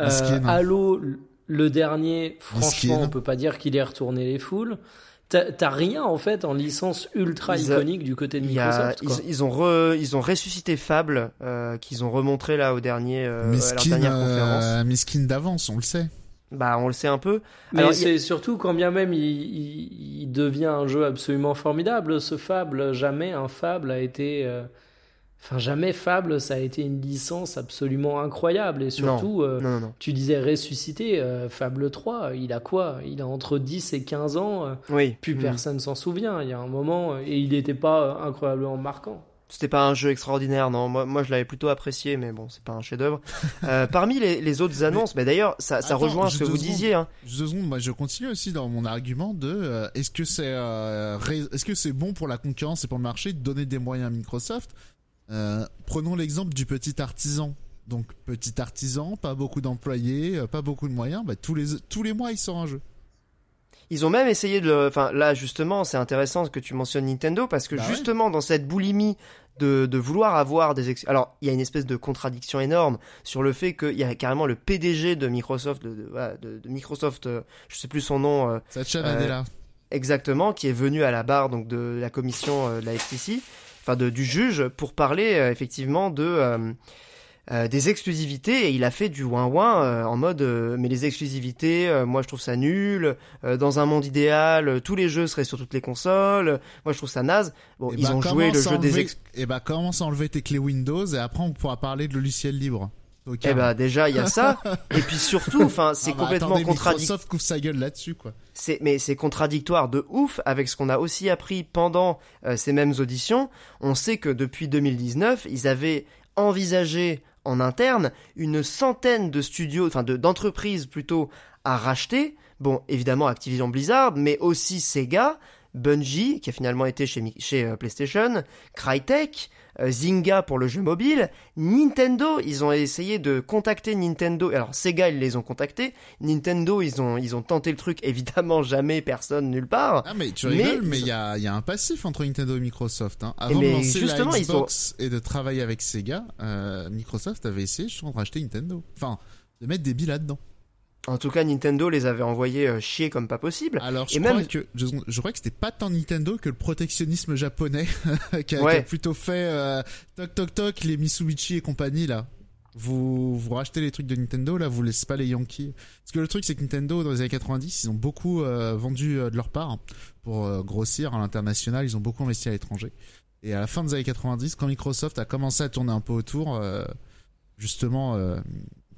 Euh, Miskin. Halo, le dernier, franchement, on peut pas dire qu'il ait retourné les foules. T'as rien en fait en licence ultra Ils a- iconique du côté de y a- Microsoft. ils, ont re- ils ont ressuscité Fable euh, qu'ils ont remontré là au dernier euh, à leur Miskin, dernière euh, conférence. Miskin d'avance, on le sait. Bah on le sait un peu. Mais il c'est surtout quand bien même il, il- il devient un jeu absolument formidable. Ce Fable, jamais un Fable a été. euh, Enfin, jamais Fable, ça a été une licence absolument incroyable. Et surtout, euh, Non, non, non. tu disais ressuscité, euh, Fable 3, il a quoi? Il a entre 10 et 15 ans, euh, Oui. plus Mm. personne s'en souvient. Il y a un moment, et il n'était pas incroyablement marquant. C'était pas un jeu extraordinaire, non. Moi, moi je l'avais plutôt apprécié, mais bon, c'est pas un chef-d'œuvre. Euh, parmi les, les autres annonces, mais d'ailleurs, ça, ça Attends, rejoint ce que vous disiez. Hein. Juste deux secondes, moi je continue aussi dans mon argument de euh, est-ce que c'est euh, est-ce que c'est bon pour la concurrence et pour le marché de donner des moyens à Microsoft? Prenons l'exemple du petit artisan. Donc petit artisan, pas beaucoup d'employés, pas beaucoup de moyens, bah, tous les tous les mois il sort un jeu. Ils ont même essayé de le... Enfin, là, justement, c'est intéressant que tu mentionnes Nintendo, parce que Bah ouais. justement, dans cette boulimie de, de vouloir avoir des... ex- Alors, il y a une espèce de contradiction énorme sur le fait qu'il y a carrément le PDG de Microsoft, de, de- Microsoft, euh, je sais plus son nom, euh, Satya Euh, Nadella. exactement, qui est venu à la barre donc de la commission euh, de la FTC, enfin de, du juge, pour parler effectivement de euh, des exclusivités et il a fait du ouin ouin euh, en mode euh, mais les exclusivités, euh, moi je trouve ça nul. euh, dans un monde idéal, euh, tous les jeux seraient sur toutes les consoles. moi je trouve ça naze. Bon, Eh ils bah, ont joué le jeu des ex... Eh bah commence à enlever tes clés Windows et après on pourra parler de logiciels libres. Ok. Eh bah déjà il y a ça et puis surtout enfin c'est Ah bah, complètement contradictoire. Microsoft couvre sa gueule là-dessus quoi. C'est mais c'est contradictoire de ouf avec ce qu'on a aussi appris pendant euh, ces mêmes auditions. On sait que depuis 2019, ils avaient envisagé en interne une centaine de studios, enfin de d'entreprises plutôt à racheter. Bon, évidemment Activision Blizzard, mais aussi Sega, Bungie qui a finalement été chez chez euh, PlayStation, Crytek, Zynga pour le jeu mobile, Nintendo, ils ont essayé de contacter Nintendo. Alors Sega, ils les ont contactés. Nintendo, ils ont ils ont tenté le truc. Évidemment, jamais personne nulle part. Ah mais tu rigoles, mais il y a, y a un passif entre Nintendo et Microsoft. Hein. Avant mais de lancer la Xbox et de travailler avec Sega, euh, Microsoft avait essayé justement de racheter Nintendo. Enfin, de mettre des billes là-dedans. En tout cas, Nintendo les avait envoyés euh, chier comme pas possible. Alors je Et crois même- que je, je crois que c'était pas tant Nintendo que le protectionnisme japonais qui, a, Ouais. Qui a plutôt fait euh, toc toc toc les Mitsubishi et compagnie là. Vous vous rachetez les trucs de Nintendo là, vous laissez pas les Yankees. Parce que le truc c'est que Nintendo dans les années 90, ils ont beaucoup euh, vendu euh, de leur part pour euh, grossir à l'international, ils ont beaucoup investi à l'étranger. Et à la fin des années 90, quand Microsoft a commencé à tourner un peu autour, euh, justement, euh,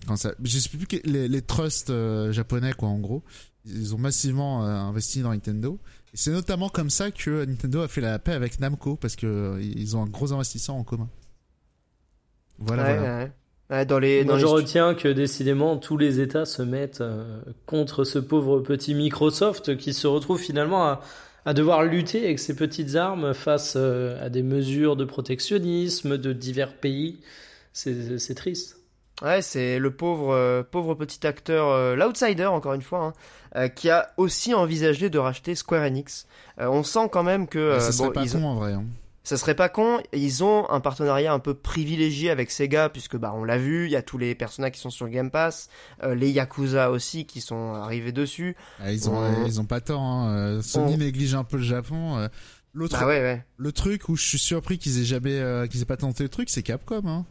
quand ça, je sais plus que les, les trusts euh, japonais quoi en gros, ils ont massivement euh, investi dans Nintendo. Et c'est notamment comme ça que Nintendo a fait la paix avec Namco parce que euh, ils ont un gros investisseur en commun. Voilà. Ouais, voilà. ouais. Ouais, dans les dans Moi, les je retiens que décidément tous les États se mettent euh, contre ce pauvre petit Microsoft qui se retrouve finalement à, à devoir lutter avec ses petites armes face euh, à des mesures de protectionnisme de divers pays. C'est triste. Ouais, c'est le pauvre, euh, pauvre petit acteur, euh, l'outsider encore une fois, hein, euh, qui a aussi envisagé de racheter Square Enix. On sent quand même que ça serait bon, pas ils con en vrai. hein. ça serait pas con. Ils ont un partenariat un peu privilégié avec Sega puisque bah on l'a vu, il y a tous les personnages qui sont sur Game Pass, les Yakuza aussi qui sont arrivés dessus. Ah, ils ont On- ils ont pas tort. Hein. Sony On- néglige un peu le Japon. L'autre Bah ouais ouais. le truc où je suis surpris qu'ils aient jamais qu'ils aient pas tenté le truc, c'est Capcom. Hein.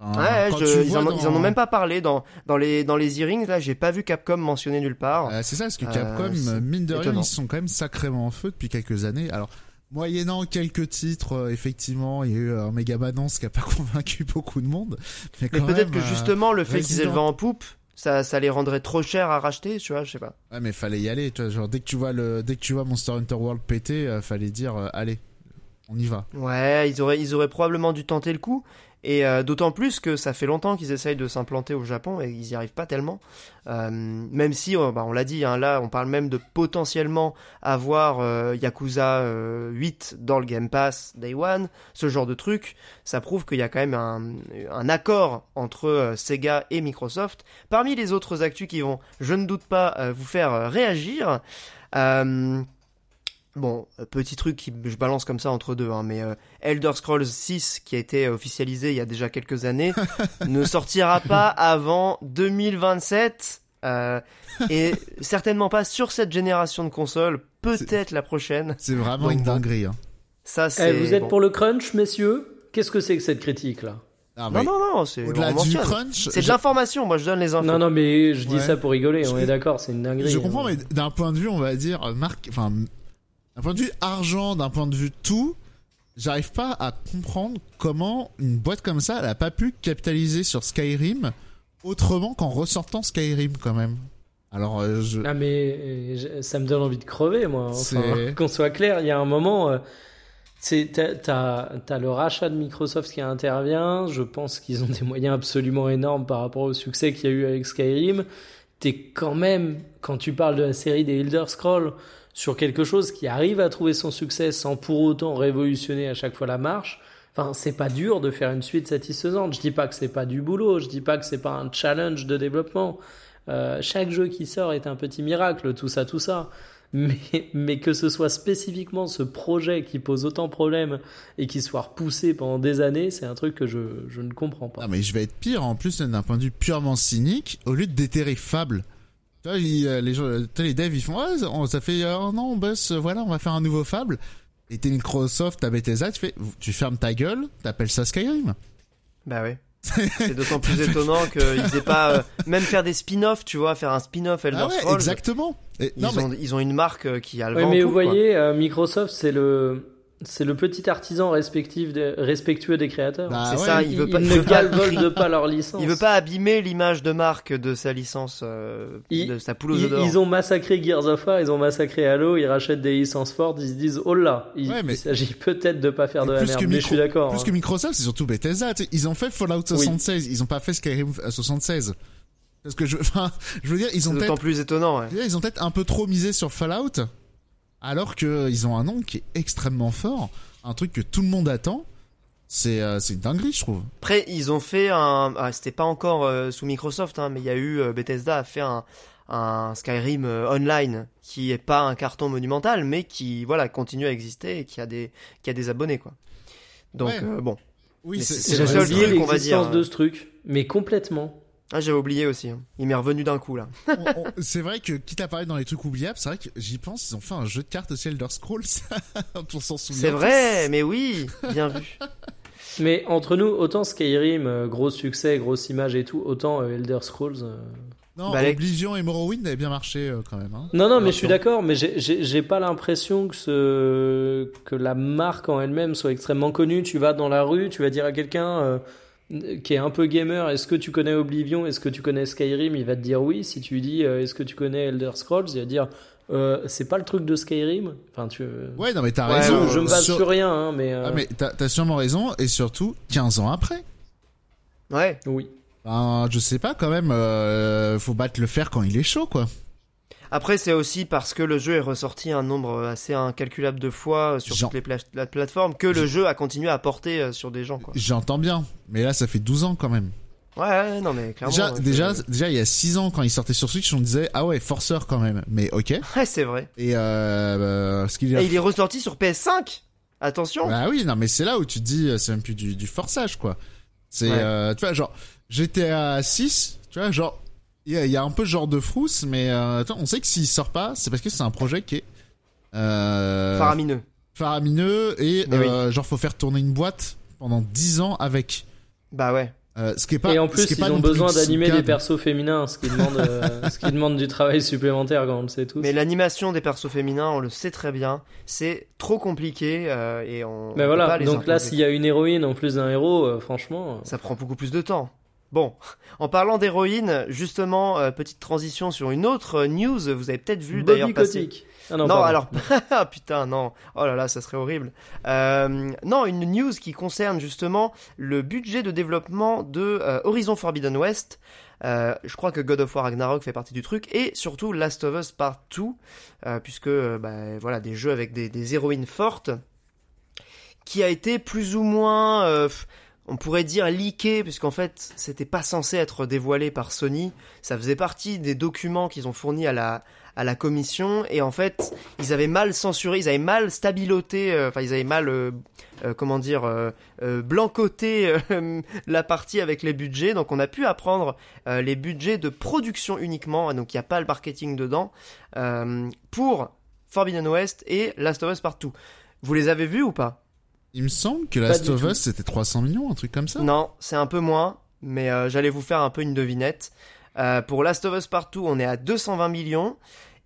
Ouais, je- ils, en, ont- dans- ils en ont même pas parlé dans dans les dans les hearings là. J'ai pas vu Capcom mentionné nulle part. Euh, c'est ça, parce que Euh, Capcom, c'est mine de rien, ils sont quand même sacrément en feu depuis quelques années. Alors, moyennant quelques titres, euh, effectivement, il y a eu un Mega Manance qui a pas convaincu beaucoup de monde. Mais, Mais peut-être que euh, justement le fait qu'ils aient le vent en poupe, ça ça les rendrait trop cher à racheter, tu vois, je sais pas. Ouais, mais fallait y aller. Tu vois, genre dès que tu vois le, dès que tu vois Monster Hunter World péter, euh, fallait dire, euh, allez, on y va. Ouais, ils auraient, ils auraient probablement dû tenter le coup. Et euh, d'autant plus que ça fait longtemps qu'ils essayent de s'implanter au Japon et ils y arrivent pas tellement. Euh, même si, euh, bah, on l'a dit, hein, là, on parle même de potentiellement avoir euh, Yakuza euh, 8 dans le Game Pass Day One, ce genre de truc. Ça prouve qu'il y a quand même un, accord entre Sega et Microsoft. Parmi les autres actus qui vont, je ne doute pas, vous faire réagir. Bon, euh, petit truc qui je balance comme ça entre deux, hein, mais euh, Elder Scrolls 6, qui a été officialisé il y a déjà quelques années, ne sortira pas avant 2027, euh, et certainement pas sur cette génération de consoles, peut-être la prochaine. C'est vraiment Donc une bon. dinguerie. Hein. Ça, c'est. Eh, vous êtes bon. pour le crunch, messieurs? Qu'est-ce que c'est que cette critique là? Ah, Non, non, non, c'est. Au-delà du mentionne. crunch, C'est de je- l'information, moi je donne les infos. Non, non, mais je dis Ouais. ça pour rigoler. On est d'accord, c'est une dinguerie. Je comprends, hein. mais d'un point de vue, on va dire, euh, marque, enfin, d'un point de vue argent, d'un point de vue tout, j'arrive pas à comprendre comment une boîte comme ça, elle a pas pu capitaliser sur Skyrim autrement qu'en ressortant Skyrim quand même. Alors, euh, je... Ah mais euh, je- ça me donne envie de crever moi. Enfin, qu'on soit clair, il y a un moment, euh, t'as t'as le rachat de Microsoft qui intervient. Je pense qu'ils ont des moyens absolument énormes par rapport au succès qu'il y a eu avec Skyrim. T'es quand même quand tu parles de la série des Elder Scrolls sur quelque chose qui arrive à trouver son succès sans pour autant révolutionner à chaque fois la marche. Enfin, c'est pas dur de faire une suite satisfaisante. Je dis pas que c'est pas du boulot, je dis pas que c'est pas un challenge de développement. Euh, chaque jeu qui sort est un petit miracle, tout ça, tout ça. Mais, mais que ce soit spécifiquement ce projet qui pose autant de problèmes et qui soit repoussé pendant des années, c'est un truc que je, je ne comprends pas. Ah, mais je vais être pire en plus d'un point de vue purement cynique au lieu de déterrer Fable. Tu vois, euh, les gens, tu sais, les devs ils font ouais, ça- on- ça fait euh, un an on bosse, euh, voilà, on va faire un nouveau Fable. Et t'es Microsoft, t'as Bethesda, tu fais tu fermes ta gueule, t'appelles ça Skyrim. Bah ouais. C'est d'autant plus étonnant qu'ils aient pas euh, même faire des spin-offs, tu vois, faire un spin-off Elder Ah ouais, Scrolls. exactement. Et, Ils, non mais ont, ils ont une marque euh, qui a le Oui, vent en mais vous quoi. voyez, euh, Microsoft, c'est le, c'est le petit artisan respectif de- respectueux des créateurs. Bah c'est ouais, ça, ils, il veut pas, il ne veut pas- leur licence. il veut pas abîmer l'image de marque de sa licence, euh, Ils- de sa poule aux Ils, ont massacré Gears of War, ils ont massacré Halo, ils rachètent des licences fortes, ils se disent oh là, il, Ouais, mais- il s'agit peut-être de pas faire de la plus merde. que Mais je suis d'accord. Plus hein. que Microsoft, c'est surtout Bethesda. Ils ont fait Fallout 76, ils ont pas fait Skyrim euh, 76. Parce que je, enfin, je veux dire, ils C'est ont d'autant peut-être, plus étonnant. Ouais. ils ont peut-être un peu trop misé sur Fallout, alors que euh, ils ont un nom qui est extrêmement fort, un truc que tout le monde attend. C'est, euh, c'est une dinguerie, je trouve. Après, ils ont fait un. ah, C'était pas encore euh, sous Microsoft, hein, mais il y a eu euh, Bethesda a fait un, un Skyrim euh, online qui est pas un carton monumental, mais qui voilà continue à exister et qui a des qui a des abonnés quoi. Donc Ouais. euh, bon, Oui, c'est, c'est- c'est c'est le vrai. seul J'avais oublié truc, on va l'existence dire. de ce truc, mais complètement. Ah j'avais oublié aussi. hein. Il m'est revenu d'un coup là. C'est vrai que, quitte à parler dans les trucs oubliables, c'est vrai que j'y pense, ils ont fait un jeu de cartes aussi Elder Scrolls, pour s'en souvenir. C'est vrai, mais oui, bien vu. Mais entre nous, autant Skyrim, euh, gros succès, grosse image et tout, autant euh, Elder Scrolls. euh, Non, Bah, Oblivion et Morrowind avaient bien marché euh, quand même. Hein. Non, non, mais je suis d'accord, mais j'ai- pas l'impression que, ce... que la marque en elle-même soit extrêmement connue. Tu vas dans la rue, tu vas dire à quelqu'un euh, qui est un peu gamer, est-ce que tu connais Oblivion, est-ce que tu connais Skyrim Il va te dire oui. Si tu lui dis, euh, est-ce que tu connais Elder Scrolls Il va te dire, euh, c'est pas le truc de Skyrim. Enfin, tu. Ouais, non, mais t'as Ouais, raison. je, je me base Sur- sur rien, hein, mais. euh, Ah, mais t'as, sûrement raison, et surtout, 15 ans après. Ouais. Oui. Ben, je sais pas, quand même, euh, faut battre le fer quand il est chaud, quoi. Après, c'est aussi parce que le jeu est ressorti un nombre assez incalculable de fois euh, sur Jean- toutes les pla- la- plateformes que le jeu a continué à porter euh, sur des gens. J'entends bien, mais là, ça fait 12 ans quand même. Ouais, non mais clairement. Déjà, déjà, déjà, il y a 6 ans, quand il sortait sur Switch, on disait, ah ouais, forceur quand même. Mais ok. Ouais, c'est vrai. Et euh, bah, ce qu'il y a Et il est ressorti sur PS5. Attention. Bah oui, non, mais c'est là où tu te dis, c'est même plus du, du forçage, quoi. C'est, Ouais. euh, tu vois, genre, GTA 6, tu vois, genre, il y a, il y a un peu genre de frousse, mais euh, attends, on sait que s'il sort pas, c'est parce que c'est un projet qui est euh, Faramineux. faramineux et oui. euh, genre faut faire tourner une boîte pendant 10 ans avec. Bah ouais. Euh, ce qui est pas, et en ce plus, qui est ils pas ont besoin d'animer des persos féminins, ce qui demande, euh, ce qui demande du travail supplémentaire, quand on le sait tous. Mais l'animation des persos féminins, on le sait très bien, c'est trop compliqué euh, et on. on Mais peut voilà, pas les donc là, s'il y a une héroïne en plus d'un héros, euh, franchement. Ça prend beaucoup plus de temps. Bon, en parlant d'héroïne, justement, euh, petite transition sur une autre euh, news, vous avez peut-être vu d'ailleurs passer. Ah Non, pardon. alors, ah, putain, non. Oh là là, ça serait horrible. Euh, non, une news qui concerne justement le budget de développement de euh, Horizon Forbidden West. Euh, je crois que God of War Ragnarok fait partie du truc et surtout Last of Us Part 2, euh, puisque bah, voilà des jeux avec des, des héroïnes fortes, qui a été plus ou moins, on pourrait dire leaké, puisqu'en fait c'était pas censé être dévoilé par Sony. Ça faisait partie des documents qu'ils ont fournis à la à la commission et en fait ils avaient mal censuré, ils avaient mal stabiloté, euh, enfin ils avaient mal euh, euh, comment dire blancoté la partie avec les budgets. Donc on a pu apprendre les budgets de production uniquement, donc il n'y a pas le marketing dedans pour Forbidden West et Last of Us Partout. Vous les avez vus ou pas? Il me semble que Last of. Us c'était 300 millions, un truc comme ça. Non, c'est un peu moins, mais euh, j'allais vous faire un peu une devinette. Euh, pour Last of Us Partout, on est à 220 millions.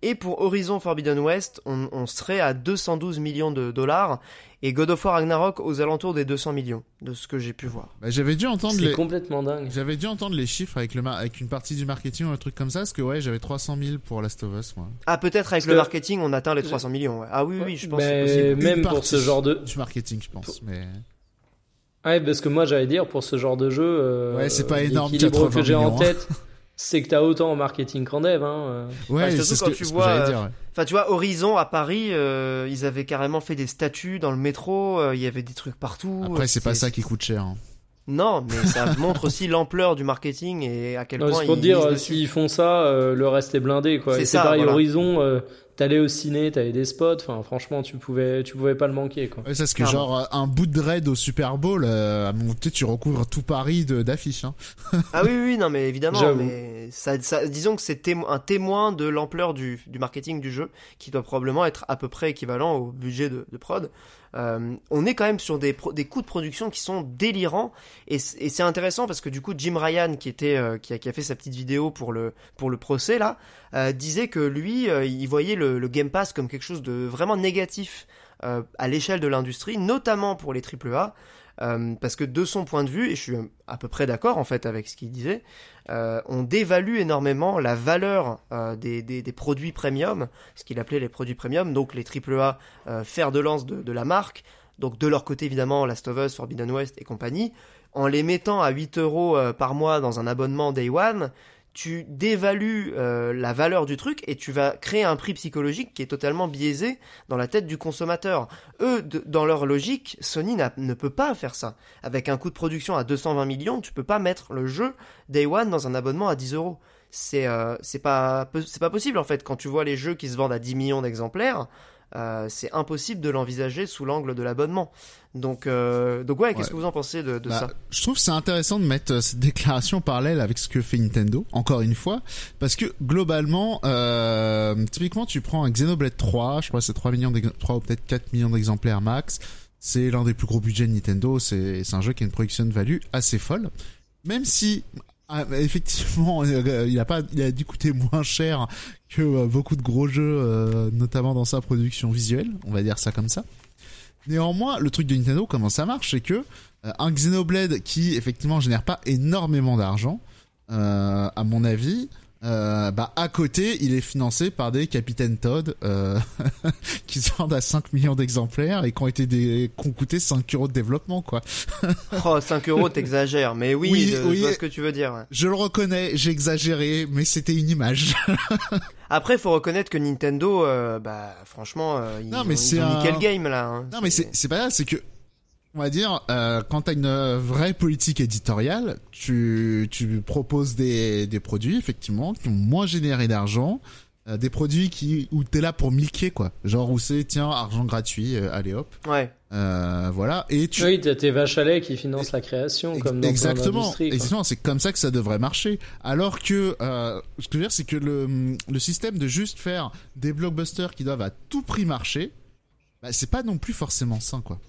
Et pour Horizon Forbidden West, on, on serait à 212 millions de dollars et God of War Ragnarok aux alentours des 200 millions, de ce que j'ai pu voir. Bah, j'avais dû entendre C'est les... complètement dingue. J'avais dû entendre les chiffres avec, le mar- avec une partie du marketing ou un truc comme ça, parce que ouais, j'avais 300 000 pour Last of Us, moi. Ah, peut-être avec Parce le que- marketing, on atteint les 300 millions. ouais. Ah oui, oui, je pense que c'est Mais possible. même Une pour ce genre de. Du marketing, je pense, mais... Ouais, parce que moi j'allais dire pour ce genre de jeu. euh, Ouais, c'est pas énorme, L'équilibre 80 que j'ai en hein. tête, c'est que t'as autant en marketing qu'en dev. Hein. euh. Ouais, surtout c'est ce quand que, tu vois, euh, dire, ouais. Enfin, tu vois, Horizon à Paris, euh, ils avaient carrément fait des statues dans le métro, euh, il y avait des trucs partout. Après, c'est pas ça qui coûte cher. hein. Non, mais ça montre aussi l'ampleur du marketing et à quel Non, point c'est pour ils te dire, s'ils font ça, euh, le reste est blindé. quoi. C'est Et C'est ça, pareil, voilà. Horizon, euh, t'allais au ciné, t'avais des spots. Enfin, franchement, tu pouvais, tu pouvais pas le manquer. Quoi. Ouais, c'est que Clairement. genre, un bout de raid au Super Bowl, euh, à monter, tu recouvres tout Paris de- d'affiches, hein. Ah oui, oui, non, mais évidemment, mais ça, ça- disons que c'est témo- un témoin de l'ampleur du, du marketing du jeu, qui doit probablement être à peu près équivalent au budget de, de prod. Euh, on est quand même sur des, des coûts de production qui sont délirants, et, et c'est intéressant parce que du coup, Jim Ryan, qui était, euh, qui, a, qui a fait sa petite vidéo pour le, pour le procès là, euh, disait que lui, euh, il voyait le, le Game Pass comme quelque chose de vraiment négatif euh, à l'échelle de l'industrie, notamment pour les AAA. Euh, parce que de son point de vue, et je suis à peu près d'accord en fait avec ce qu'il disait, euh, on dévalue énormément la valeur euh, des, des, produits premium, ce qu'il appelait les produits premium, donc les AAA euh, fer de lance de, de la marque, donc de leur côté évidemment Last of Us, Forbidden West et compagnie, en les mettant à 8 euros euh, par mois dans un abonnement Day One, tu dévalues euh, la valeur du truc et tu vas créer un prix psychologique qui est totalement biaisé dans la tête du consommateur. Eux, dans leur logique, Sony ne peut pas faire ça. Avec un coût de production à 220 millions, tu peux pas mettre le jeu Day One dans un abonnement à 10 euros. C'est euh, pas pas possible en fait quand tu vois les jeux qui se vendent à 10 millions d'exemplaires. Euh, c'est impossible de l'envisager sous l'angle de l'abonnement. Donc, euh, donc ouais, qu'est-ce Ouais. que vous en pensez de, de Bah, ça Je trouve c'est intéressant de mettre euh, cette déclaration parallèle avec ce que fait Nintendo, encore une fois, parce que globalement, euh, typiquement, tu prends un Xenoblade 3, je crois c'est 3 millions, d'ex- 3 ou peut-être 4 millions d'exemplaires max. C'est l'un des plus gros budgets de Nintendo. C'est c'est un jeu qui a une production de value assez folle, même si ah, bah, effectivement, euh, il a pas, il a dû coûter moins cher que euh, beaucoup de gros jeux, euh, notamment dans sa production visuelle. On va dire ça comme ça. Néanmoins, le truc de Nintendo, comment ça marche, c'est que un Xenoblade qui effectivement génère pas énormément d'argent, à mon avis, euh, bah à côté, il est financé par des Capitaine Todd euh, qui se vendent à 5 millions d'exemplaires et qui ont été des, qui ont coûté 5 euros de développement quoi. Oh, 5 euros, t'exagères. Mais oui, Oui, je, je oui. vois ce que tu veux dire. ouais. Je le reconnais, j'ai exagéré, mais c'était une image. Après, faut reconnaître que Nintendo, euh, bah, franchement, euh, ils, Non, ont, mais ils c'est ont un- le game là. hein. Non mais c'est pas ça, c'est que on va dire euh, quand t'as une vraie politique éditoriale, tu tu proposes des des produits effectivement qui ont moins généré d'argent, euh, des produits qui où t'es là pour milquer quoi, genre où c'est tiens argent gratuit, euh, allez hop, Ouais. euh, voilà et tu Oui, t'as tes vaches à lait qui financent la création, comme dans exactement, exactement, c'est comme ça que ça devrait marcher. Alors que euh, ce que je veux dire, c'est que le le système de juste faire des blockbusters qui doivent à tout prix marcher, bah, c'est pas non plus forcément sain quoi.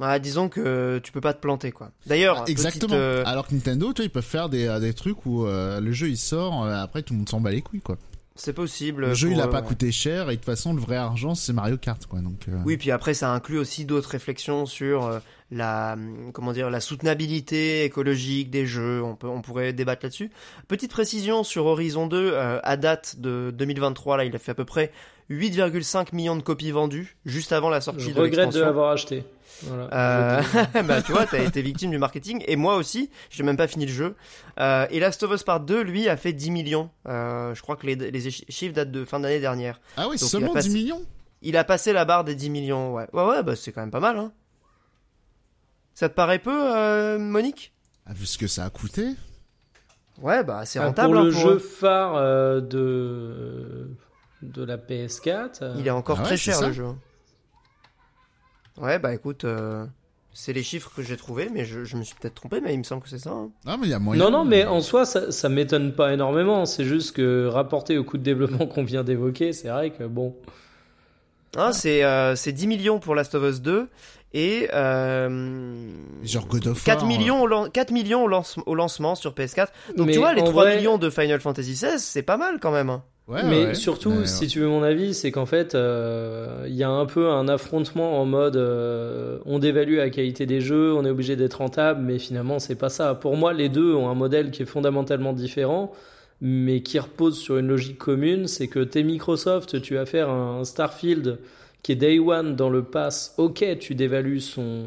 Ouais, disons que tu peux pas te planter quoi. D'ailleurs, petite, Exactement. euh, Alors que Nintendo, tu vois, ils peuvent faire des, euh, des trucs où euh, le jeu il sort, euh, après tout le monde s'en bat les couilles quoi. c'est possible. Le jeu il a euh, pas coûté cher et de toute façon le vrai argent c'est Mario Kart quoi. Donc euh, Oui, puis après ça inclut aussi d'autres réflexions sur euh, la comment dire la soutenabilité écologique des jeux. On peut on pourrait débattre là-dessus. Petite précision sur Horizon 2 euh, à date de 2023 là, il a fait à peu près 8,5 millions de copies vendues juste avant la sortie Je de regrette de l'extension. l'avoir acheté. Voilà, Euh, bah tu vois, t'as été victime du marketing et moi aussi. J'ai même pas fini le jeu. Euh, et Last of Us Part 2, lui, a fait 10 millions. Euh, je crois que les, les chi- chiffres datent de fin d'année dernière. Ah oui, Donc, seulement passé- 10 millions? Il a passé la barre des 10 millions. Ouais, ouais, ouais bah c'est quand même pas mal. Hein. Ça te paraît peu, euh, Monique? Ah, vu ce que ça a coûté. Ouais, bah c'est Ah, rentable. pour hein, le pour jeu eux. phare euh, de de la PS4. euh, Il est encore Ah ouais, très cher le jeu. Ouais, bah écoute, euh, c'est les chiffres que j'ai trouvés, mais je, je me suis peut-être trompé, mais il me semble que c'est ça. hein. Ah mais il y a moyen. Non, non, mais en soi, ça, ça m'étonne pas énormément. C'est juste que rapporté au coût de développement qu'on vient d'évoquer, c'est vrai que bon. Hein, c'est euh, c'est 10 millions pour Last of Us 2 et euh, Genre God of 4 War, millions, au, lan- 4 millions au, lance- au lancement sur PS4. Donc Mais tu vois, les en 3 vrai- millions de Final Fantasy XVI, c'est pas mal quand même. Ouais, mais ouais, surtout, mais, si tu veux mon avis, c'est qu'en fait, euh, il y a un peu un affrontement en mode euh, on dévalue la qualité des jeux, on est obligé d'être rentable, mais finalement, c'est pas ça. Pour moi, les deux ont un modèle qui est fondamentalement différent, mais qui repose sur une logique commune c'est que t'es Microsoft, tu vas faire un Starfield qui est Day One dans le pass. Ok, tu dévalues son,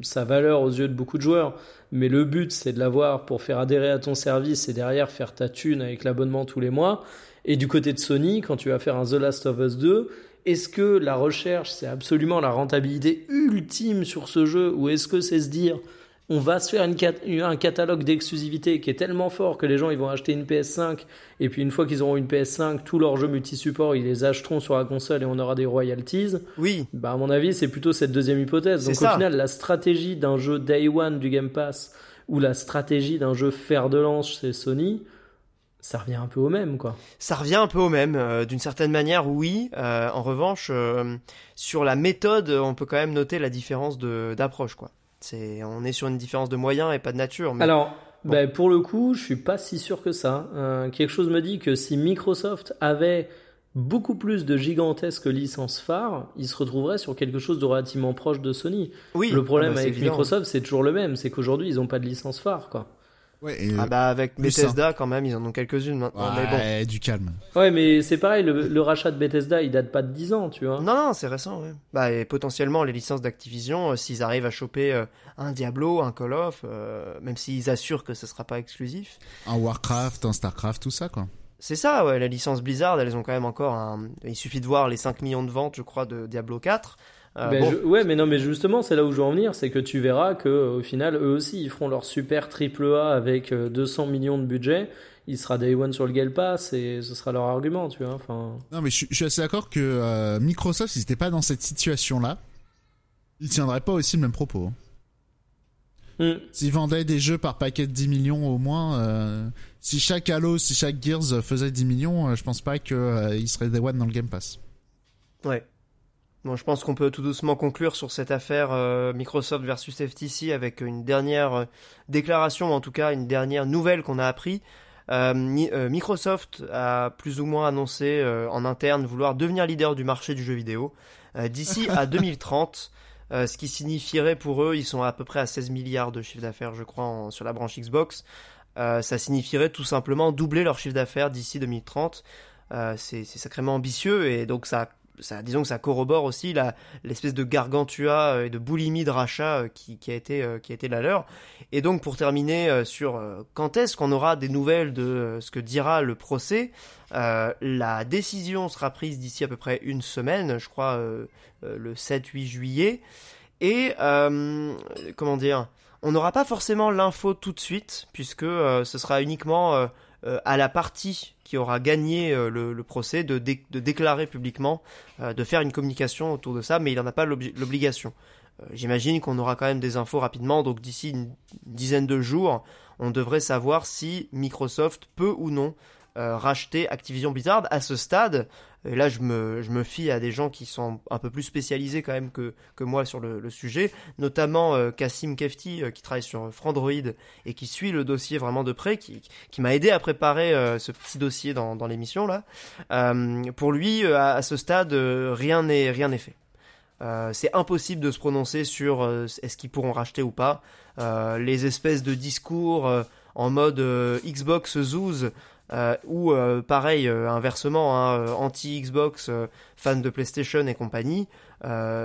sa valeur aux yeux de beaucoup de joueurs, mais le but, c'est de l'avoir pour faire adhérer à ton service et derrière faire ta thune avec l'abonnement tous les mois. Et du côté de Sony, quand tu vas faire un The Last of Us 2, est-ce que la recherche, c'est absolument la rentabilité ultime sur ce jeu, ou est-ce que c'est se dire, on va se faire une cat un catalogue d'exclusivité qui est tellement fort que les gens ils vont acheter une PS5, et puis une fois qu'ils auront une PS5, tous leurs jeux multi-support, ils les acheteront sur la console et on aura des royalties. Oui. Bah, à mon avis, c'est plutôt cette deuxième hypothèse. Donc au final, la stratégie d'un jeu Day One du Game Pass, ou la stratégie d'un jeu fer de lance chez Sony, ça revient un peu au même, quoi. Ça revient un peu au même, euh, d'une certaine manière, oui. Euh, en revanche, euh, sur la méthode, on peut quand même noter la différence d'approche, quoi. C'est, on est sur une différence de moyens et pas de nature. Mais... Alors, bon. bah, pour le coup, je suis pas si sûr que ça. Euh, quelque chose me dit que si Microsoft avait beaucoup plus de gigantesques licences phares, il se retrouverait sur quelque chose de relativement proche de Sony. Oui, le problème ah bah, avec évident. Microsoft, c'est toujours le même, c'est qu'aujourd'hui, ils n'ont pas de licence phare, quoi. Ouais, et, Ah bah avec Bethesda quand même, ils en ont quelques-unes maintenant. mais bon. ouais, du calme. Ouais, mais c'est pareil, le, le rachat de Bethesda, il date pas de 10 ans, tu vois. Non, non, c'est récent, ouais. Bah, et potentiellement, les licences d'Activision, euh, s'ils arrivent à choper euh, un Diablo, un Call of, euh, même s'ils assurent que ce sera pas exclusif. Un Warcraft, un Starcraft, tout ça, quoi. C'est ça, ouais, la licence Blizzard, elles ont quand même encore un... Il suffit de voir les 5 millions de ventes, je crois, de Diablo 4. Euh, Ben, bon, je- ouais, mais non, mais justement, c'est là où je veux en venir, c'est que tu verras que au final, eux aussi, ils feront leur super triple A avec euh, 200 millions de budget. Il sera Day One sur le Game Pass et ce sera leur argument, tu vois. Enfin, Non, mais je, suis- je suis assez d'accord que euh, Microsoft, s'ils n'étaient pas dans cette situation-là, ils tiendraient pas aussi le même propos. hein. hmm. S'ils vendaient des jeux par paquet de 10 millions au moins, euh, si chaque Halo, si chaque Gears faisait 10 millions, euh, je pense pas qu'ils seraient Day One dans le Game Pass. ouais. Bon, je pense qu'on peut tout doucement conclure sur cette affaire euh, Microsoft versus FTC avec une dernière euh, déclaration, ou en tout cas une dernière nouvelle qu'on a appris. Euh, Microsoft a plus ou moins annoncé en interne vouloir devenir leader du marché du jeu vidéo d'ici à 2030. euh, ce qui signifierait pour eux, ils sont à peu près à 16 milliards de chiffre d'affaires, je crois, en- sur la branche Xbox. Ça signifierait tout simplement doubler leur chiffre d'affaires d'ici 2030. Euh, c'est c'est sacrément ambitieux et donc ça, ça, disons que ça corrobore aussi l'espèce de gargantua euh, et de boulimie de rachat euh, qui, qui a été euh, qui a été la leur. Et donc pour terminer sur quand est-ce qu'on aura des nouvelles de ce que dira le procès, euh, la décision sera prise d'ici à peu près une semaine, je crois euh, le 7-8 juillet. Et euh, comment dire, on n'aura pas forcément l'info tout de suite puisque ce sera uniquement euh, à la partie qui aura gagné euh, le, procès de, dé- de déclarer publiquement, euh, de faire une communication autour de ça, mais il n'en a pas l'obli- l'obligation. J'imagine qu'on aura quand même des infos rapidement, donc d'ici une dizaine de jours, on devrait savoir si Microsoft peut ou non euh, racheter Activision Blizzard. À ce stade, et là je me, je me fie à des gens qui sont un peu plus spécialisés quand même que, que moi sur le, sujet, notamment euh, Kassim Kefti euh, qui travaille sur Frandroid et qui suit le dossier vraiment de près, qui, qui m'a aidé à préparer euh, ce petit dossier dans, dans l'émission là. Pour lui, à, ce stade, rien n'est rien n'est fait. C'est impossible de se prononcer sur est-ce qu'ils pourront racheter ou pas. Les espèces de discours en mode Xbox Zoos euh, ou euh, pareil euh, inversement hein, anti Xbox fan de PlayStation et compagnie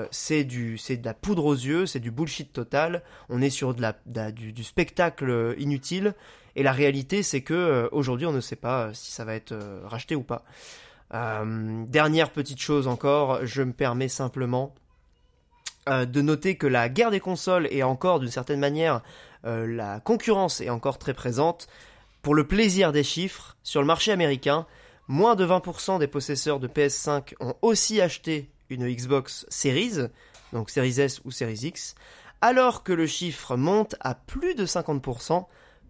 c'est du c'est de la poudre aux yeux c'est du bullshit total. On est sur de la, du, du spectacle inutile. Et la réalité c'est que aujourd'hui on ne sait pas si ça va être racheté ou pas. Dernière petite chose encore je me permets simplement de noter que la guerre des consoles est encore d'une certaine manière la concurrence est encore très présente pour le plaisir des chiffres, sur le marché américain, moins de 20% des possesseurs de PS5 ont aussi acheté une Xbox Series, donc Series S ou Series X, alors que le chiffre monte à plus de 50%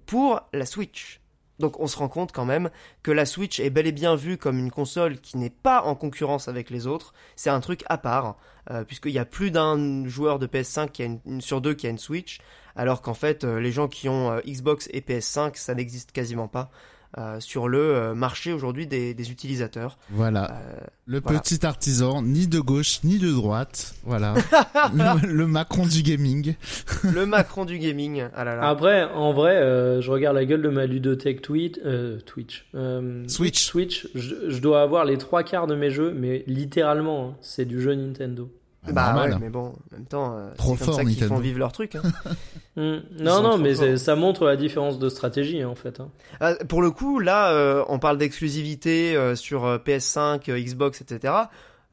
pour la Switch. Donc on se rend compte quand même que la Switch est bel et bien vue comme une console qui n'est pas en concurrence avec les autres, c'est un truc à part, euh, puisqu'il y a plus d'un joueur de PS5 qui a une, une sur deux qui a une Switch, alors qu'en fait euh, les gens qui ont euh, Xbox et PS5 ça n'existe quasiment pas. Euh, sur le euh, marché aujourd'hui des, des utilisateurs. Voilà. Euh, Le voilà. petit artisan, ni de gauche ni de droite. Voilà. le, le Macron du gaming. le Macron du gaming. Ah là là. Après, en vrai, euh, je regarde la gueule de ma ludothèque Twitch, euh, Twitch, euh, Switch. Switch. Je, je dois avoir les trois quarts de mes jeux, mais littéralement, hein, c'est du jeu Nintendo. Bah normal. ouais, mais bon, en même temps, euh, c'est comme fort, ça qu'ils Nintendo. font vivre leur truc. hein. Sont Non, non, mais ça montre la différence de stratégie, hein, en fait. hein. Ah, pour le coup, là, euh, on parle d'exclusivité euh, sur euh, PS5, euh, Xbox, etc.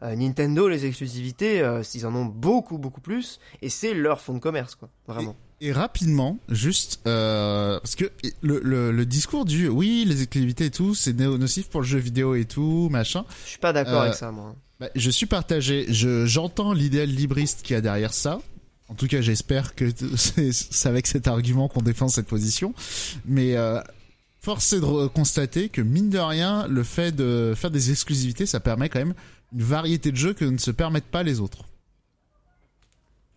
Euh, Nintendo, les exclusivités, euh, ils en ont beaucoup, beaucoup plus, et c'est leur fonds de commerce, quoi. Vraiment. Et rapidement, juste euh, parce que le, le, le discours du oui les exclusivités et tout c'est nocif pour le jeu vidéo et tout machin. Je suis pas d'accord Euh, avec ça, moi. Bah, je suis partagé. Je j'entends l'idéal libriste qu'il y a derrière ça. En tout cas, j'espère que c'est avec cet argument qu'on défend cette position. Mais euh, force est de constater que mine de rien, le fait de faire des exclusivités, ça permet quand même une variété de jeux que ne se permettent pas les autres.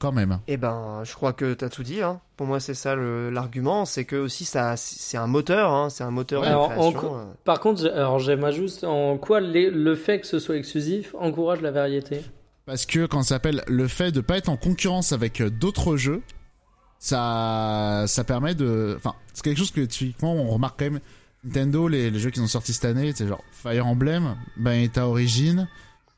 Quand même. Eh ben, je crois que t'as tout dit. Hein. Pour moi, c'est ça l'argument, c'est que aussi ça, c'est un moteur, hein, c'est un moteur Alors, de en création. co- euh. Par contre, alors j'aimerais juste en quoi les- le fait que ce soit exclusif encourage la variété? Parce que quand ça s'appelle le fait de pas être en concurrence avec euh, d'autres jeux, ça, ça permet de, enfin, c'est quelque chose que typiquement on remarque quand même. Nintendo, les, les jeux qui ont sorti cette année, c'est genre Fire Emblem, Bayonetta Origin,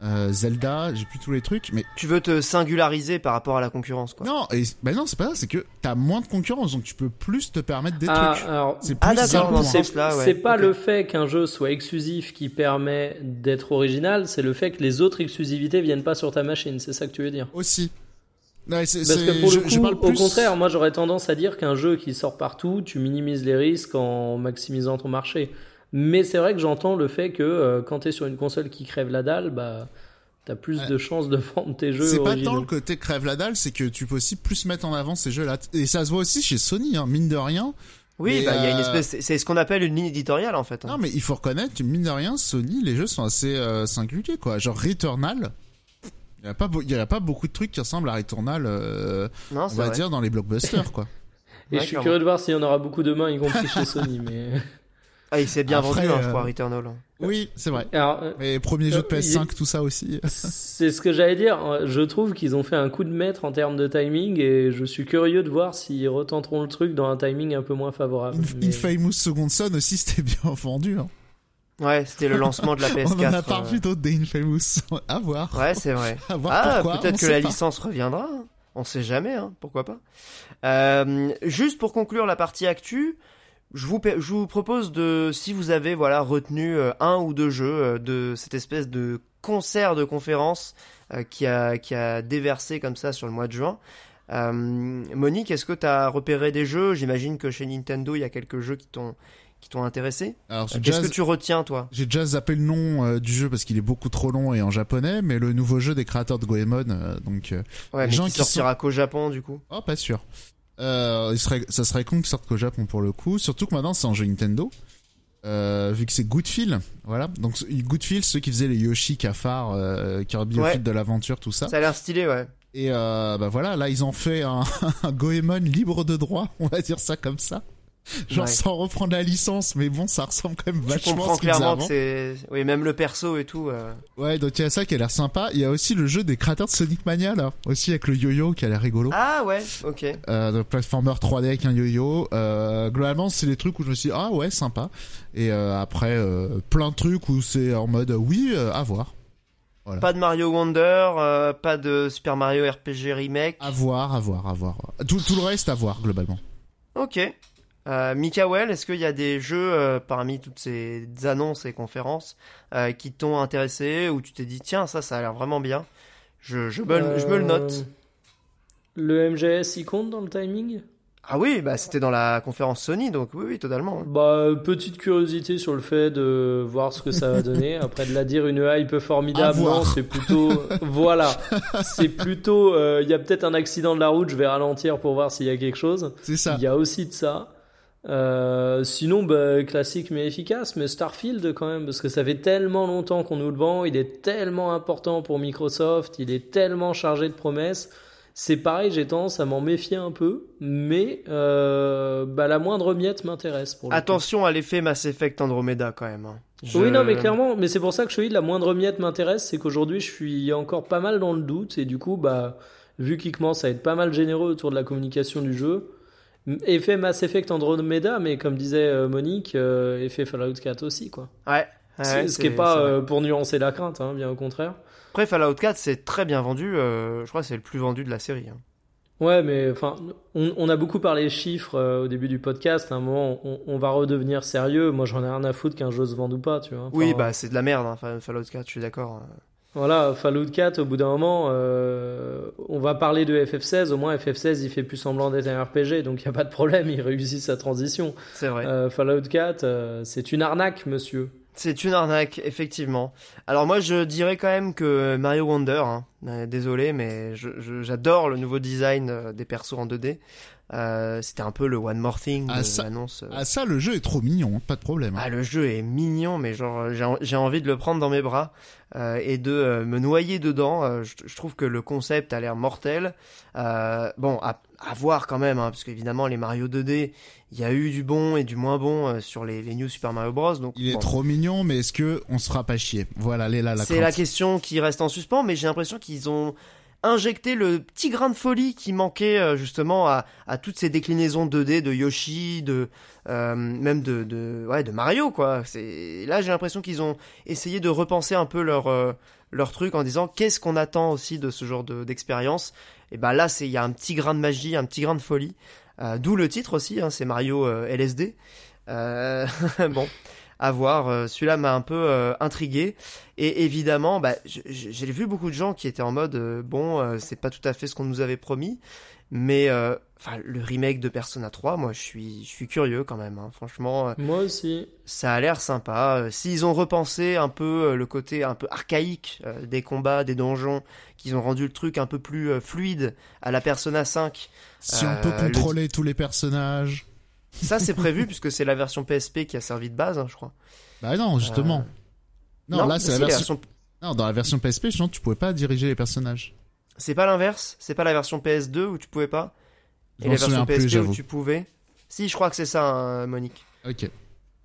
euh, Zelda, j'ai plus tous les trucs, mais Tu veux te singulariser par rapport à la concurrence, quoi. non, et, ben non, c'est pas ça, c'est que t'as moins de concurrence, donc tu peux plus te permettre des Ah, trucs. alors, C'est Ah, plus d'accord, ce moi. c'est sens-là, ouais. c'est pas le fait qu'un jeu soit exclusif qui permet d'être original, c'est le fait que les autres exclusivités viennent pas sur ta machine. C'est ça que tu veux dire aussi. Ouais, c'est- Parce c'est- que pour je- le je coup, parle au contraire, moi j'aurais tendance à dire qu'un jeu qui sort partout, tu minimises les risques en maximisant ton marché. Mais c'est vrai que j'entends le fait que euh, quand tu es sur une console qui crève la dalle, bah t'as plus Ouais. de chances de vendre tes jeux C'est pas tant le côté crève la dalle, c'est que tu peux aussi plus mettre en avant ces jeux-là. Et ça se voit aussi chez Sony, hein, mine de rien. Oui, bah, il y a une euh, espèce, c'est- ce qu'on appelle une ligne éditoriale, en fait. hein. Non, mais il faut reconnaître, que, mine de rien, Sony, les jeux sont assez euh, singuliers, quoi. Genre Returnal, il y a pas, beau- il y a pas beaucoup de trucs qui ressemblent à Returnal, euh, Non, on va vrai. dire, dans les blockbusters, quoi. Et Ouais, je suis clairement. curieux de voir s'il y en aura beaucoup demain, y compris chez Sony. Mais Ah, il s'est bien Après, vendu, hein, je euh, crois, Returnal. Oui, c'est vrai. alors, euh, Mais premier jeu de Euh, PS5, tout ça aussi. c'est ce que j'allais dire. Je trouve qu'ils ont fait un coup de maître en termes de timing et je suis curieux de voir s'ils retenteront le truc dans un timing un peu moins favorable. Mais- Infamous Second Son aussi, c'était bien vendu. Hein. Ouais, c'était le lancement de la On PS4. en a pas euh. vu d'autres des Infamous. à voir. Ouais, c'est vrai. À voir Ah, pourquoi. on peut-être que la pas. licence reviendra. hein. On sait jamais, hein. pourquoi pas. Euh, juste pour conclure la partie actu, je vous, je vous propose de, si vous avez voilà retenu euh, un ou deux jeux euh, de cette espèce de concert de conférence euh, qui a qui a déversé comme ça sur le mois de juin. Euh, Monique, est-ce que tu as repéré des jeux? J'imagine que chez Nintendo, il y a quelques jeux qui t'ont qui t'ont intéressé. Alors, Qu'est-ce que tu retiens, toi? J'ai déjà zappé le nom euh, du jeu parce qu'il est beaucoup trop long et en japonais, mais le nouveau jeu des créateurs de Goemon, euh, donc, euh, Ouais, Les mais gens qui qui sortira qu'au Japon, du coup. oh, pas sûr. Euh, il serait, ça serait con qu'il sorte qu'au Japon pour le coup, surtout que maintenant c'est un jeu Nintendo. Euh, vu que c'est Goodfeel, voilà. Donc Goodfeel, ceux qui faisaient les Yoshi, Cafard, euh, Kirby Ouais. de l'aventure, tout ça. Ça a l'air stylé, ouais. Et euh, bah voilà, là ils ont fait un, un Goemon libre de droit, on va dire ça comme ça. Genre Ouais. sans reprendre la licence, mais bon, ça ressemble quand même vachement à comprends ce clairement que c'est, oui, même le perso et tout. euh, Ouais, donc il y a ça qui a l'air sympa. Il y a aussi le jeu des créateurs de Sonic Mania là, aussi avec le yo-yo qui a l'air rigolo. Ah ouais, ok. Euh, de platformer 3D avec un yo-yo. Euh, globalement, c'est les trucs où je me suis dit, ah ouais, sympa. Et euh, après, plein de trucs où c'est en mode, oui, à voir. Pas de Mario Wonder, pas de Super Mario RPG Remake. À voir, à voir, à voir. Tout, tout le reste à voir, globalement. Ok. Euh, Mikael, est-ce qu'il y a des jeux euh, parmi toutes ces annonces et conférences euh, qui t'ont intéressé ou tu t'es dit tiens ça ça a l'air vraiment bien? Je, je, me, je me le note. Euh, Le MGS, il compte dans le timing? Ah oui bah c'était dans la conférence Sony donc oui oui totalement. Bah, petite curiosité sur le fait de voir ce que ça va donner. Après de la dire une hype formidable, non, c'est plutôt, voilà, c'est plutôt, euh, il y a peut-être un accident de la route, je vais ralentir pour voir s'il y a quelque chose. C'est ça. Il y a aussi de ça. Euh, sinon, bah, classique mais efficace, mais Starfield quand même, parce que ça fait tellement longtemps qu'on nous le vend, il est tellement important pour Microsoft, il est tellement chargé de promesses. c'est pareil, j'ai tendance à m'en méfier un peu, mais euh, bah, la moindre miette m'intéresse. coup. Attention à l'effet Mass Effect Andromeda quand même. hein. Je- Oui, non, mais clairement, mais c'est pour ça que je te dis la moindre miette m'intéresse, c'est qu'aujourd'hui je suis encore pas mal dans le doute et du coup, bah, vu qu'il commence à être pas mal généreux autour de la communication du jeu, effet Mass Effect Andromeda, mais comme disait euh, Monique, euh, effet Fallout 4 aussi, quoi. Ouais. ouais, C'est- ce qui est pas euh, pour nuancer la crainte, hein, bien au contraire. Après Fallout 4 c'est très bien vendu. euh, je crois que c'est le plus vendu de la série. hein. Ouais, mais enfin, on, on a beaucoup parlé chiffres euh, au début du podcast. À un moment, on, on va redevenir sérieux. Moi, j'en ai rien à foutre qu'un jeu se vende ou pas, tu vois. Enfin, Oui, bah c'est de la merde. hein, Fa- Fallout 4, je suis d'accord. Voilà, Fallout 4, au bout d'un moment, euh, on va parler de FF16. Au moins, FF16, il fait plus semblant d'être un RPG, donc il n'y a pas de problème, il réussit sa transition. C'est vrai. Euh, Fallout 4, euh, c'est une arnaque, monsieur. C'est une arnaque, effectivement. Alors moi, je dirais quand même que Mario Wonder, hein, désolé, mais j'adore le nouveau design des persos en 2D. Euh, C'était un peu le One More Thing Ah, de ça- l'annonce. euh. Ah ça, le jeu est trop mignon, hein, pas de problème. hein. Ah, le jeu est mignon, mais genre j'ai en- j'ai envie de le prendre dans mes bras euh, et de euh, me noyer dedans. Euh, je, je trouve que le concept a l'air mortel. Euh, bon, à, à voir quand même, hein, parce qu'évidemment les Mario 2D, il y a eu du bon et du moins bon euh, sur les, les New Super Mario Bros. Donc Il est trop mignon, mais est-ce que on se fera pas chier Voilà, là la C'est la question qui reste en suspens, mais j'ai l'impression qu'ils ont injecté le petit grain de folie qui manquait euh, justement à, toutes ces déclinaisons 2D de Yoshi, de euh, même de, Mario quoi. C'est là j'ai l'impression qu'ils ont essayé de repenser un peu leur euh, truc en disant qu'est-ce qu'on attend aussi de ce genre de- d'expérience? Et ben là c'est il y a un petit grain de magie, un petit grain de folie. Euh, D'où le titre aussi, hein, c'est Mario LSD. Bon, à voir. Celui-là m'a un peu intrigué. Et évidemment, bah, j'ai vu beaucoup de gens qui étaient en mode euh, bon, euh, c'est pas tout à fait ce qu'on nous avait promis, mais euh, enfin le remake de Persona 3, moi je suis je suis curieux quand même. hein. Franchement, euh, Moi aussi. ça a l'air sympa. Euh, S'ils ont repensé un peu euh, le côté un peu archaïque euh, des combats, des donjons, qu'ils ont rendu le truc un peu plus euh, fluide à la Persona 5, Si on peut le- contrôler tous les personnages. ça c'est prévu puisque c'est la version PSP qui a servi de base, hein, je crois. Bah non, justement. Non, là c'est si, la version. Non, dans la version PSP, sinon tu pouvais pas diriger les personnages. C'est pas l'inverse? C'est pas la version PS2 où tu pouvais pas? Je Et la version souviens plus, PSP où tu pouvais? Si, je crois que c'est ça, hein, Monique. Ok.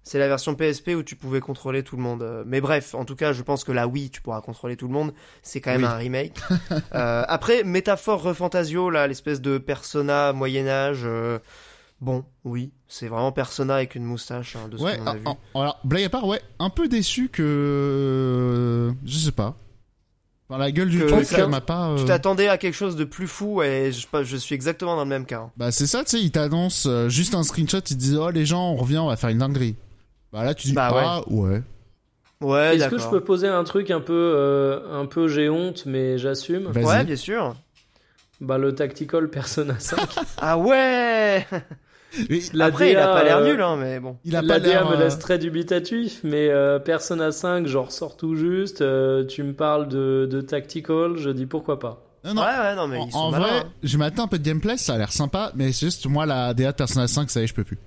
C'est la version PSP où tu pouvais contrôler tout le monde. Euh, Mais bref, en tout cas, je pense que là, oui, tu pourras contrôler tout le monde. C'est quand même Oui. un remake. Euh, après, métaphore refantasio, là, l'espèce de persona Moyen-Âge. euh, Bon, oui, c'est vraiment persona avec une moustache, hein, de ce Ouais, qu'on a ah, vu. ah, alors, blague à part, ouais, un peu déçu que. Je sais pas. Enfin, la gueule du Que truc, ça- elle m'a pas. euh, Tu t'attendais à quelque chose de plus fou et je, je suis exactement dans le même cas. hein. Bah, c'est ça, tu sais, il t'annonce euh, juste un screenshot, il te dit, oh, les gens, on revient, on va faire une dinguerie. Bah, là, tu dis, Bah, ouais. ah, ouais. Ouais, Est-ce que je peux poser un truc un peu, euh, un peu j'ai honte, mais j'assume? Vas-y. Ouais, bien sûr. Bah, le Tactical Persona 5. Ah ouais Mais La Après, il a pas l'air euh, nul, hein, mais bon. il a La pas DA me euh, laisse très dubitatif, mais euh, Persona 5, genre, sort tout juste. euh, tu me parles de, de Tactical, je dis pourquoi pas. Non, non. Ouais, ouais, non, mais En, ils sont en malins, vrai, hein. je m'attends un peu de gameplay, ça a l'air sympa, mais c'est juste moi la DA de Persona 5, ça y est, je peux plus.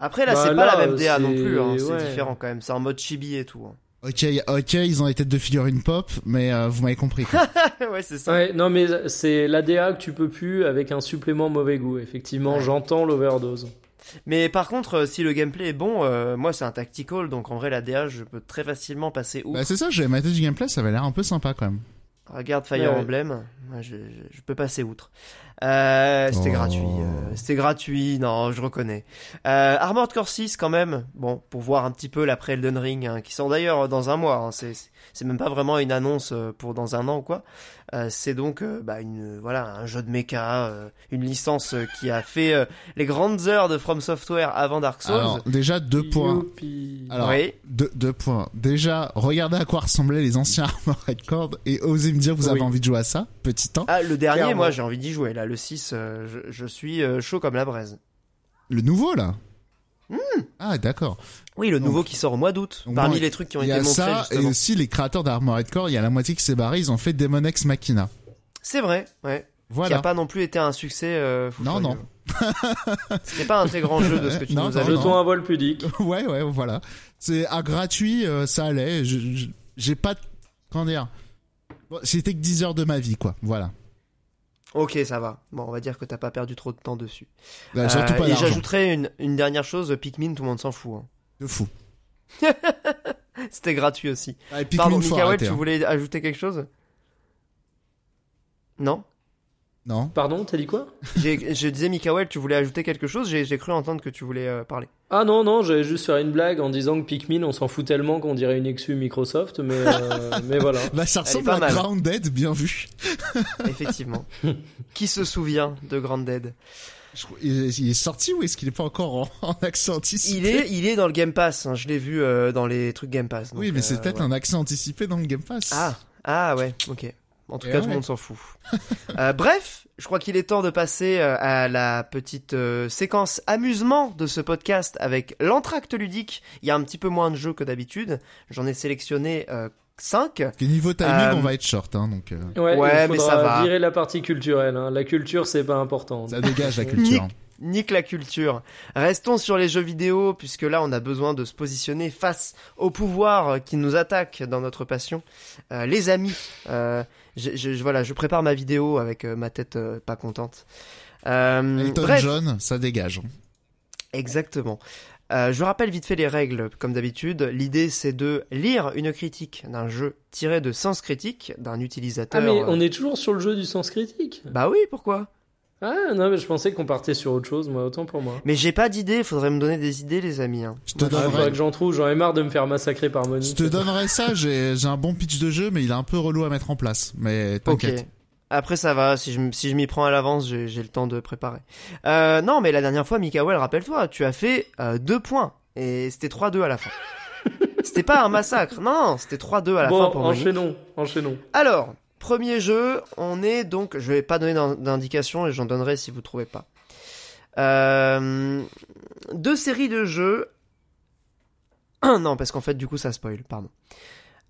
Après, là, Bah, c'est pas la même DA non plus, hein, c'est ouais. différent quand même. C'est en mode chibi et tout. hein. Ok, ok, ils ont les têtes de figurines pop, mais euh, vous m'avez compris. quoi. ouais, c'est ça. Ouais, non, mais c'est l'ADA que tu peux plus avec un supplément mauvais goût. Effectivement, Ouais. j'entends l'overdose. Mais par contre, euh, si le gameplay est bon, euh, moi, c'est un tactical, donc en vrai, la DA, je peux très facilement passer outre. bah, c'est ça, j'ai maté du gameplay, ça avait l'air un peu sympa quand même. Regarde Fire Ouais. Emblem, moi, je, je, je peux passer outre. Euh, c'était Oh. gratuit, euh, c'était gratuit, non, je reconnais. Euh, Armored Core 6 quand même, bon, pour voir un petit peu l'après Elden Ring, hein, qui sort d'ailleurs dans un mois, hein, c'est c'est même pas vraiment une annonce euh, pour dans un an ou quoi. Euh, c'est donc euh, bah, une voilà un jeu de mecha, euh, une licence euh, qui a fait euh, les grandes heures de From Software avant Dark Souls. Alors, déjà, deux points. Youpi. Alors, Oui. deux, deux points. Déjà, regardez à quoi ressemblaient les anciens Armored Core et osez me dire vous avez Oui. envie de jouer à ça, petit temps. Ah, le dernier, Clairement. moi j'ai envie d'y jouer. Là, le 6, euh, je, je suis euh, chaud comme la braise. Le nouveau, là Ah, d'accord. Oui, le Donc- nouveau qui sort au mois d'août. Parmi bon, les trucs qui ont Il y été a montrés, ça, et aussi les créateurs d'Armored Core, il y a la moitié qui s'est barré, ils ont fait Demon Ex Machina. C'est vrai, ouais. Qui Voilà. a pas non plus été un succès. Euh, fou Non, furieux. C'était pas un très grand jeu de ce que tu Non, nous non, dit. Jetons un vol pudique. ouais, ouais, voilà. C'est à gratuit, euh, ça allait. J'ai pas, de- comment dire, bon, c'était que 10 heures de ma vie, quoi. Voilà. Ok, ça va. Bon, on va dire que t'as pas perdu trop de temps dessus. Bah, surtout Euh, pas et j'ajouterais une, une dernière chose, Pikmin, tout le monde s'en fout. hein. De fou. C'était gratuit aussi. Ah, Pardon, Mikael, tu hein. voulais ajouter quelque chose? Non? Non. Pardon, t'as dit quoi J'ai- Je disais, Mikael, tu voulais ajouter quelque chose? J'ai cru entendre que tu voulais euh, parler. Ah non, non, j'allais juste faire une blague en disant que Pikmin, on s'en fout tellement qu'on dirait une exclu Microsoft, mais, euh, mais voilà. Bah, ça ressemble pas à mal. Grounded, bien vu. Effectivement. Qui se souvient de Grounded Il est, sorti ou est-ce qu'il est pas encore en, en accès anticipé? Il est, il est dans le Game Pass. hein, Je l'ai vu euh, dans les trucs Game Pass. Oui, mais c'est euh, peut-être ouais. un accès anticipé dans le Game Pass. Ah, ah ouais, ok. En tout Et cas, tout le monde s'en fout. Euh, bref, je crois qu'il est temps de passer euh, à la petite euh, séquence amusement de ce podcast avec l'entracte ludique. Il y a un petit peu moins de jeux que d'habitude. J'en ai sélectionné 5. Et niveau timing, Euh, on va être short, hein, donc euh, Ouais, Ouais, il mais ça va. virer la partie culturelle. hein. La culture, c'est pas important. ça dégage la culture. Nique la culture. Restons sur les jeux vidéo, puisque là, on a besoin de se positionner face au pouvoir qui nous attaque dans notre passion. Euh, les amis, euh, je, voilà, je prépare ma vidéo avec euh, ma tête euh, pas contente. Euh, Elton bref, John, ça dégage. hein. exactement. Euh, je rappelle vite fait les règles, comme d'habitude. L'idée, c'est de lire une critique d'un jeu tiré de sens critique d'un utilisateur. Ah, mais on est toujours sur le jeu du sens critique. Bah oui, pourquoi? Ah, non, mais je pensais qu'on partait sur autre chose, moi, autant pour moi. Mais j'ai pas d'idée, faudrait me donner des idées, les amis. hein. Je te Ah, faudrait donnerai, que j'en trouve, j'en ai marre de me faire massacrer par je Monique. te donnerai ça. J'ai j'ai un bon pitch de jeu, mais il est un peu relou à mettre en place. Mais Ok. t'inquiète. Après ça va, si je, si je m'y prends à l'avance, j'ai j'ai le temps de préparer. Euh, non, mais la dernière fois, Mikael, rappelle-toi, tu as fait euh, deux points. Et c'était 3-2 à la fin. c'était pas un massacre. Non, non, c'était 3-2 à la bon, fin pour Monique. enchaînons, enchaînons. Alors, premier jeu, on est donc... Je vais pas donner d'in- d'indication et j'en donnerai si vous trouvez pas. Euh, deux séries de jeux... non, parce qu'en fait, du coup, ça spoil, pardon.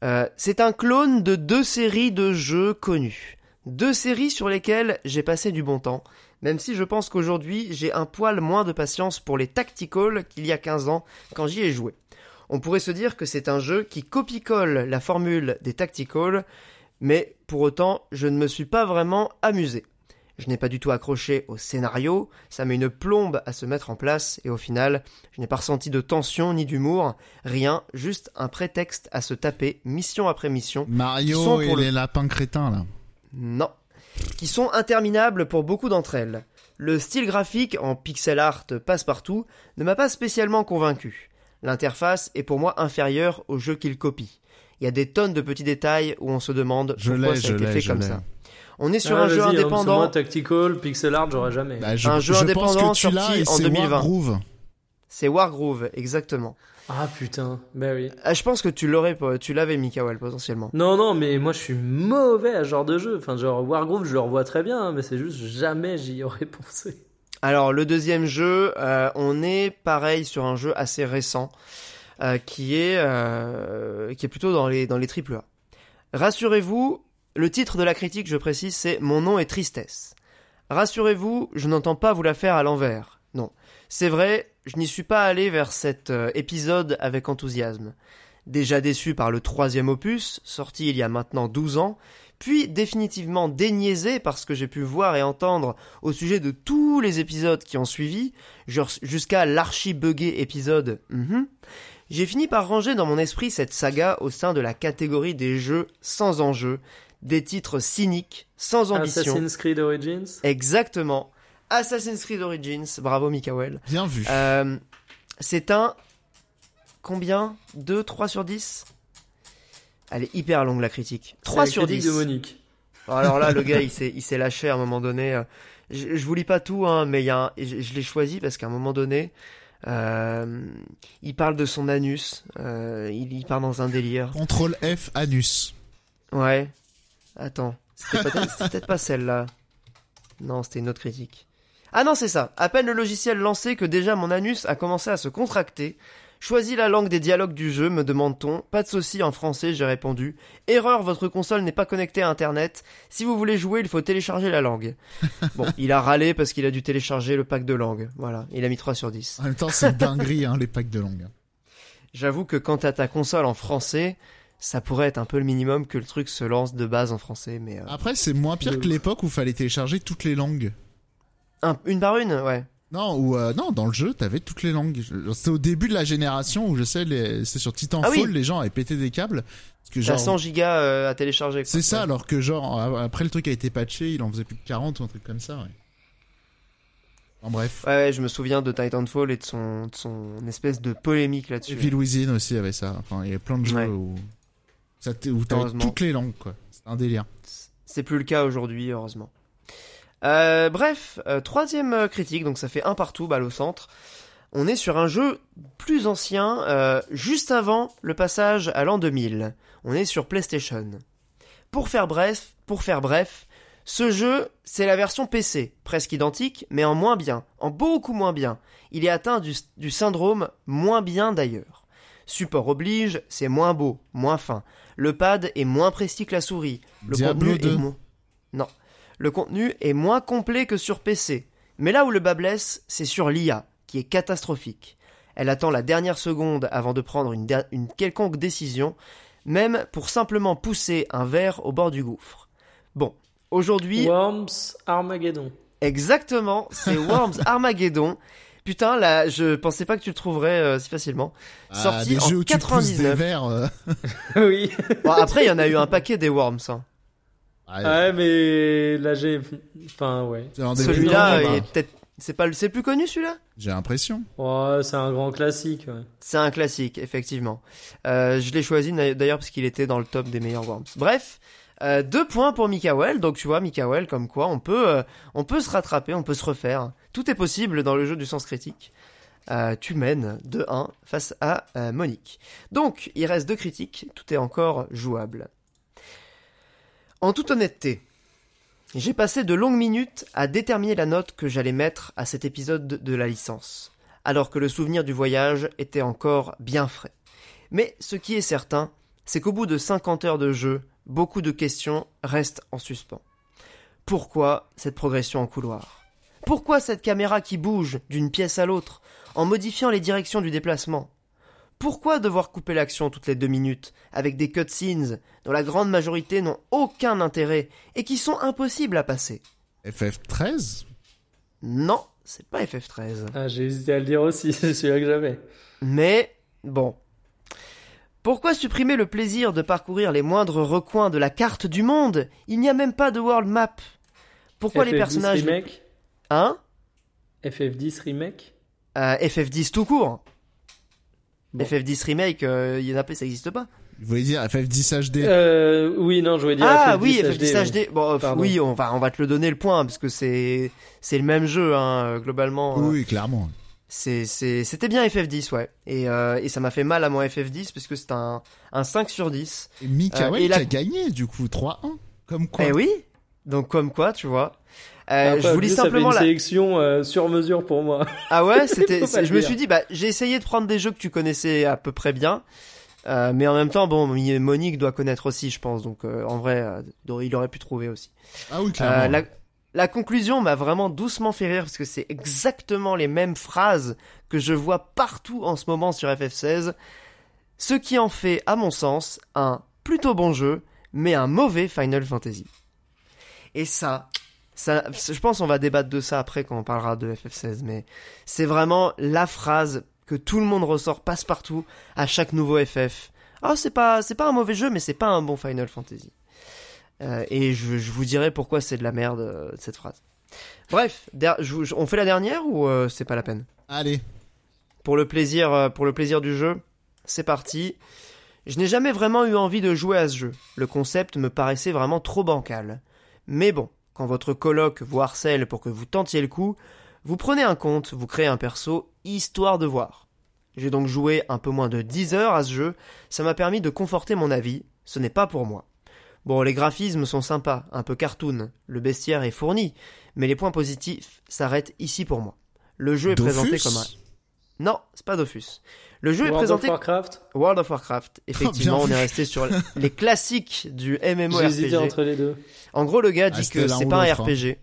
Euh, c'est un clone de deux séries de jeux connus. Deux séries sur lesquelles j'ai passé du bon temps, même si je pense qu'aujourd'hui j'ai un poil moins de patience pour les tactical qu'il y a 15 ans quand j'y ai joué. On pourrait se dire que c'est un jeu qui copie-colle la formule des tactical, mais pour autant je ne me suis pas vraiment amusé. Je n'ai pas du tout accroché au scénario, ça met une plombe à se mettre en place, et au final, je n'ai pas ressenti de tension ni d'humour, rien, juste un prétexte à se taper mission après mission, Mario et le- les lapins crétins là. non. Qui sont interminables pour beaucoup d'entre elles. Le style graphique en pixel art passe-partout ne m'a pas spécialement convaincu. L'interface est pour moi inférieure au jeu qu'il copie. Il y a des tonnes de petits détails où on se demande Je pourquoi ça a été fait comme ça. On est sur Ah, un jeu indépendant. moi, tactical, pixel art, j'aurais jamais. Bah, je, Un jeu je indépendant pense que tu l'as sorti en c'est 2020. Wargroove. C'est Wargroove, exactement. Ah putain, bah oui. Ah, je pense que tu l'aurais, tu l'avais, Mikael, potentiellement. Non, non, mais moi je suis mauvais à ce genre de jeu. Enfin, genre Wargroove, je le revois très bien, hein, mais c'est juste jamais j'y aurais pensé. Alors le deuxième jeu, euh, on est pareil sur un jeu assez récent euh, qui est euh, qui est plutôt dans les dans les triple A. Rassurez-vous, le titre de la critique, je précise, c'est Mon nom est tristesse. Rassurez-vous, je n'entends pas vous la faire à l'envers. Non, c'est vrai, je n'y suis pas allé vers cet euh, épisode avec enthousiasme. Déjà déçu par le troisième opus, sorti il y a maintenant 12 ans, puis définitivement déniaisé par ce que j'ai pu voir et entendre au sujet de tous les épisodes qui ont suivi, jusqu'à l'archi-buggé épisode mhm, j'ai fini par ranger dans mon esprit cette saga au sein de la catégorie des jeux sans enjeu, des titres cyniques, sans ambition. Assassin's Creed Origins. Exactement. Assassin's Creed Origins, bravo Mikael. Bien vu. Euh, c'est un... Combien? 2, 3 sur 10 Elle est hyper longue la critique. 3 C'est la sur critique 10. de Monique. Alors là, le gars, il s'est, il s'est lâché à un moment donné. euh, Je, je vous lis pas tout, hein, mais il y a un- je, je l'ai choisi parce qu'à un moment donné, euh, il parle de son anus. euh, il, il part dans un délire. Contrôle F anus. Ouais. Attends. C'était peut-être, c'était peut-être pas celle-là. Non, c'était une autre critique. Ah non, c'est ça. À peine le logiciel lancé que déjà mon anus a commencé à se contracter. Choisis la langue des dialogues du jeu, me demande-t-on. Pas de souci en français, j'ai répondu. Erreur, votre console n'est pas connectée à internet. Si vous voulez jouer, il faut télécharger la langue. Bon, il a râlé parce qu'il a dû télécharger le pack de langue. Voilà, il a mis 3 sur 10. En même temps, c'est dinguerie, hein, les packs de langue. J'avoue que quand t'as ta console en français, ça pourrait être un peu le minimum que le truc se lance de base en français, mais euh, Après, c'est moins pire que l'époque où fallait télécharger toutes les langues. un- une par une, ouais. Non, ou euh, non, dans le jeu, t'avais toutes les langues. C'était au début de la génération où je sais, les... c'est sur Titanfall, Ah oui. les gens avaient pété des câbles. Parce que T'as genre, 100 gigas euh, à télécharger. c'est ça, Ouais. alors que genre après le truc a été patché, il en faisait plus de 40 ou un truc comme ça. Ouais. En bref. Ouais, ouais, je me souviens de Titanfall et de son, de son espèce de polémique là-dessus. Within aussi avait ça. Enfin, il y a plein de jeux où ça où t'avais Heureusement. toutes les langues quoi. C'est un délire. C'est plus le cas aujourd'hui, heureusement. Euh, bref, euh, troisième euh, critique, donc ça fait un partout, balle au centre. On est sur un jeu plus ancien, euh, juste avant le passage à l'an 2000. On est sur PlayStation. Pour faire bref, pour faire bref, ce jeu, c'est la version PC, presque identique, mais en moins bien, en beaucoup moins bien. Il est atteint du, du syndrome moins bien d'ailleurs. Support oblige, c'est moins beau, moins fin. Le pad est moins précis que la souris. Le Diablo contenu 2. est moins... Non. Le contenu est moins complet que sur PC. Mais là où le bas blesse, c'est sur l'IA, qui est catastrophique. Elle attend la dernière seconde avant de prendre une, quelconque décision, même pour simplement pousser un verre au bord du gouffre. Bon, aujourd'hui, Worms Armageddon. exactement, c'est Worms Armageddon. Putain, là, je pensais pas que tu le trouverais euh, si facilement. Sorti des en jeux où tu pousses des 99. verres. euh, oui. Bon, après, il y en a eu un paquet des Worms. hein. Ouais, Ouais, mais là j'ai. Enfin, ouais. c'est un des plus Celui-là grands, est peut-être. C'est pas le, plus connu celui-là? J'ai l'impression. Ouais, c'est un grand classique. ouais. C'est un classique, effectivement. Euh, je l'ai choisi d'ailleurs parce qu'il était dans le top des meilleurs Worms. Bref, euh, deux points pour Mikael. Donc tu vois, Mikael, comme quoi on peut, euh, on peut se rattraper, on peut se refaire. Tout est possible dans le jeu du sens critique. Euh, tu mènes 2-1 face à euh, Monique. Donc, il reste deux critiques, tout est encore jouable. En toute honnêteté, j'ai passé de longues minutes à déterminer la note que j'allais mettre à cet épisode de- la licence, alors que le souvenir du voyage était encore bien frais. Mais ce qui est certain, c'est qu'au bout de 50 heures de jeu, beaucoup de questions restent en suspens. Pourquoi cette progression en couloir? Pourquoi cette caméra qui bouge d'une pièce à l'autre en modifiant les directions du déplacement? Pourquoi devoir couper l'action toutes les deux minutes avec des cutscenes dont la grande majorité n'ont aucun intérêt et qui sont impossibles à passer? FF13 Non, c'est pas FF13. Ah, j'ai hésité à le dire aussi, c'est celui-là que j'avais. Mais bon. Pourquoi supprimer le plaisir de parcourir les moindres recoins de la carte du monde? Il n'y a même pas de world map. Pourquoi les FF10 personnages... Remake? Hein? FF10 Remake? Euh, FF10 tout court. Bon. FF10 Remake, euh, il y en a pas, ça existe pas. Vous voulez dire FF10 HD euh, Oui, non, je voulais dire Ah FF10 oui, HD. FF10 HD. Bon, euh, Pardon. oui, on va, on va te le donner le point parce que c'est, c'est le même jeu, hein, euh, globalement. euh, Oui, clairement. C'est, c'est, c'était bien FF10, ouais. Et, euh, et ça m'a fait mal à mon FF10 parce que c'est un, un 5 sur 10. Et Mikael Euh, et qui la- a gagné, du coup, 3-1. Comme quoi. Eh oui. Donc comme quoi, tu vois. Euh, Après, je vous lis ça fait simplement une la. sélection euh, sur mesure pour moi. Ah ouais, c'était. Je me suis dit, bah, j'ai essayé de prendre des jeux que tu connaissais à peu près bien, euh, mais en même temps, bon, Monique doit connaître aussi, je pense. Donc euh, en vrai, euh, il aurait pu trouver aussi. Ah oui, Euh, clairement. la, la conclusion m'a vraiment doucement fait rire parce que c'est exactement les mêmes phrases que je vois partout en ce moment sur FF16. Ce qui en fait, à mon sens, un plutôt bon jeu, mais un mauvais Final Fantasy. Et ça, ça, je pense qu'on va débattre de ça après quand on parlera de FF16, mais c'est vraiment la phrase que tout le monde ressort passe-partout à chaque nouveau FF. Ah, c'est pas, c'est pas un mauvais jeu, mais c'est pas un bon Final Fantasy. Euh, et je, je vous dirai pourquoi c'est de la merde euh, cette phrase. Bref, der- je vous- je- on fait la dernière ou euh, c'est pas la peine? Allez. Pour le plaisir, pour le plaisir du jeu, c'est parti. Je n'ai jamais vraiment eu envie de jouer à ce jeu. Le concept me paraissait vraiment trop bancal. Mais bon, quand votre coloc vous harcèle pour que vous tentiez le coup, vous prenez un compte, vous créez un perso, histoire de voir. J'ai donc joué un peu moins de 10 heures à ce jeu, ça m'a permis de conforter mon avis, ce n'est pas pour moi. Bon, les graphismes sont sympas, un peu cartoon, le bestiaire est fourni, mais les points positifs s'arrêtent ici pour moi. Le jeu est présenté comme un... Non, c'est pas Dofus. Le jeu est World présenté of Warcraft World of Warcraft. Effectivement, bien on est resté sur les classiques du J'ai hésité MMORPG. entre les deux. En gros, le gars Ah, dit c'était que l'un c'est pas un hein. RPG.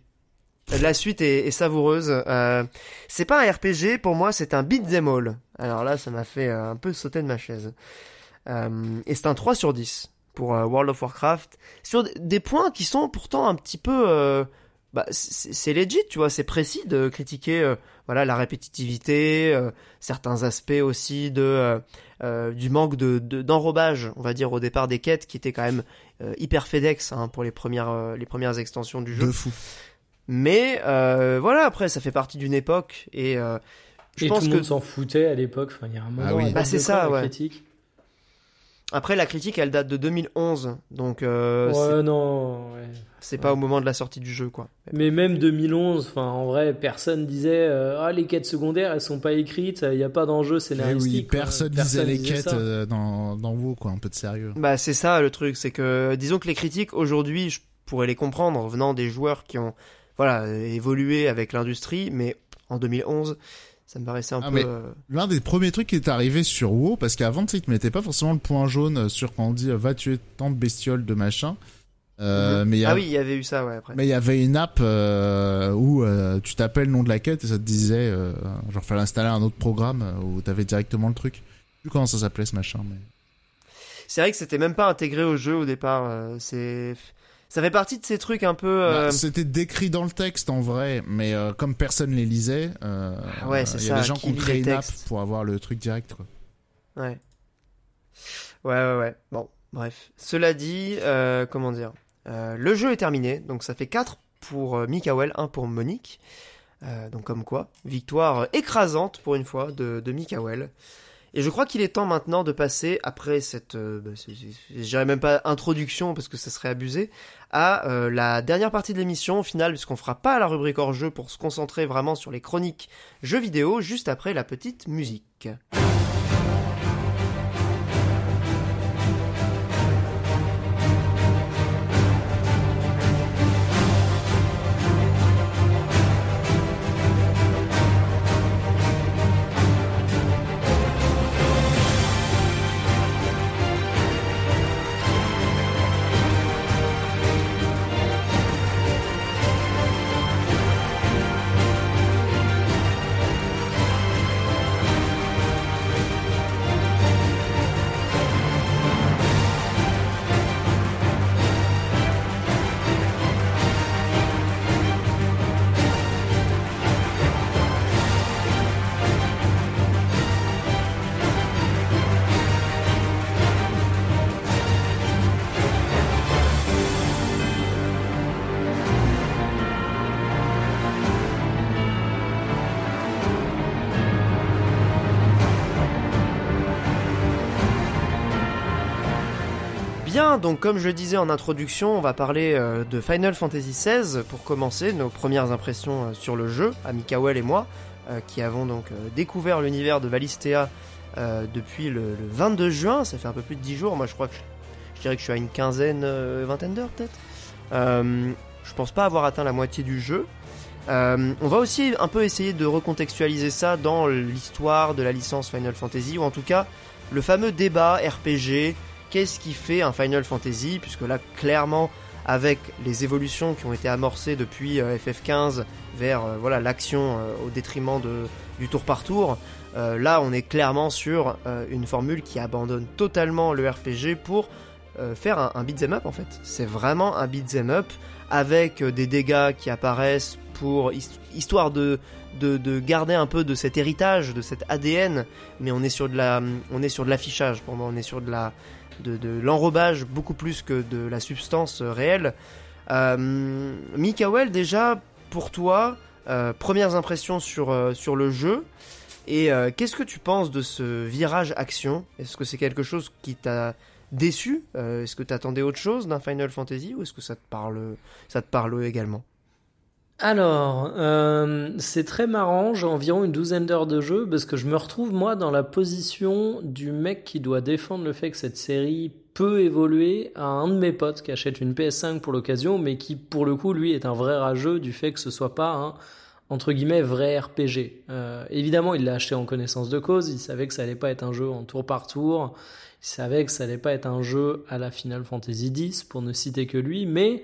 La suite est, est savoureuse. Euh, c'est pas un RPG, pour moi, c'est un beat'em all. Alors là, ça m'a fait euh, un peu sauter de ma chaise. Euh, et c'est un 3 sur 10 pour euh, World of Warcraft. Sur des points qui sont pourtant un petit peu... Bah, c'est legit, tu vois, c'est précis de critiquer euh, voilà la répétitivité, euh, certains aspects aussi de euh, du manque de d'enrobage, on va dire au départ des quêtes qui étaient quand même hyper FedEx hein, pour les premières les premières extensions du jeu. De fou. Mais voilà, après ça fait partie d'une époque et je pense tout le monde s'en foutait à l'époque. Enfin, il y a un moment. Ah oui. Bah c'est ça, ouais. Critique. Après, la critique, elle date de 2011, donc. Euh, ouais, non. Ouais. C'est pas au moment de la sortie du jeu, quoi. Mais même 2011, enfin, en vrai, personne disait euh, ah les quêtes secondaires, elles sont pas écrites, il n'y a pas d'enjeu scénaristique. Oui, personne, disait les quêtes euh, dans dans WoW, quoi, un peu de sérieux. Bah c'est ça le truc, c'est que disons que les critiques aujourd'hui, je pourrais les comprendre venant des joueurs qui ont voilà évolué avec l'industrie, mais en 2011 ça me paraissait un ah, peu. Euh, l'un des premiers trucs qui est arrivé sur WoW, parce qu'avant, tu sais, ils mettaient pas forcément le point jaune sur quand on dit va tuer tant de bestioles de machin. Euh, mais Ah oui, il y avait eu ça, ouais, après. Mais il y avait une app euh, où tu tapais le nom de la quête et ça te disait, genre, fallait installer un autre programme où t'avais directement le truc. Je sais plus comment ça s'appelait ce machin, mais. C'est vrai que c'était même pas intégré au jeu au départ. c'est ça fait partie de ces trucs un peu. Bah, euh, c'était décrit dans le texte en vrai, mais euh, comme personne les lisait, euh, ouais, il y a des gens qui ont créé une app pour avoir le truc direct. Quoi. Ouais. Ouais, ouais, ouais. Bon, bref. Cela dit, comment dire Le jeu est terminé, donc ça fait 4 pour Mikael, 1 pour Monique. donc comme quoi, victoire écrasante pour une fois de, de Mikael. Et je crois qu'il est temps maintenant de passer, après cette, euh, bah, je dirais même pas introduction parce que ça serait abusé, à euh, la dernière partie de l'émission au final, puisqu'on fera pas la rubrique hors jeu pour se concentrer vraiment sur les chroniques jeux vidéo, juste après la petite musique. Donc comme je le disais en introduction, on va parler euh, de Final Fantasy XVI pour commencer, nos premières impressions euh, sur le jeu, à Mikael et moi, euh, qui avons donc découvert l'univers de Valistea depuis le, 22 juin, ça fait un peu plus de 10 jours, moi je crois que je, dirais que je suis à une quinzaine, vingtaine d'heures peut-être. je pense pas avoir atteint la moitié du jeu. on va aussi un peu essayer de recontextualiser ça dans l'histoire de la licence Final Fantasy, ou en tout cas le fameux débat RPG qu'est-ce qui fait un Final Fantasy, puisque là, clairement, avec les évolutions qui ont été amorcées depuis euh, FF15 vers euh, voilà l'action euh, au détriment de, du tour par tour, là, on est clairement sur une formule qui abandonne totalement le RPG pour faire un, un beat'em up en fait. C'est vraiment un beat'em up avec des dégâts qui apparaissent pour histoire de, de, de, garder un peu de cet héritage, de cet ADN, mais on est sur de la, on est sur de l'affichage pour moi, on est sur de la, de, l'enrobage beaucoup plus que de la substance euh, réelle. Euh, déjà, pour toi, euh, premières impressions sur, sur le jeu. Et qu'est-ce que tu penses de ce virage action? Est-ce que c'est quelque chose qui t'a déçu? Est-ce que tu attendais autre chose d'un Final Fantasy ou est-ce que ça te parle, ça te parle également? Alors, euh, c'est très marrant, j'ai environ une douzaine d'heures de jeu parce que je me retrouve moi dans la position du mec qui doit défendre le fait que cette série peut évoluer à un de mes potes qui achète une PS5 pour l'occasion mais qui pour le coup lui est un vrai rageux du fait que ce soit pas un entre guillemets vrai RPG. Euh, évidemment il l'a acheté en connaissance de cause, il savait que ça allait pas être un jeu en tour par tour, il savait que ça allait pas être un jeu à la Final Fantasy X pour ne citer que lui mais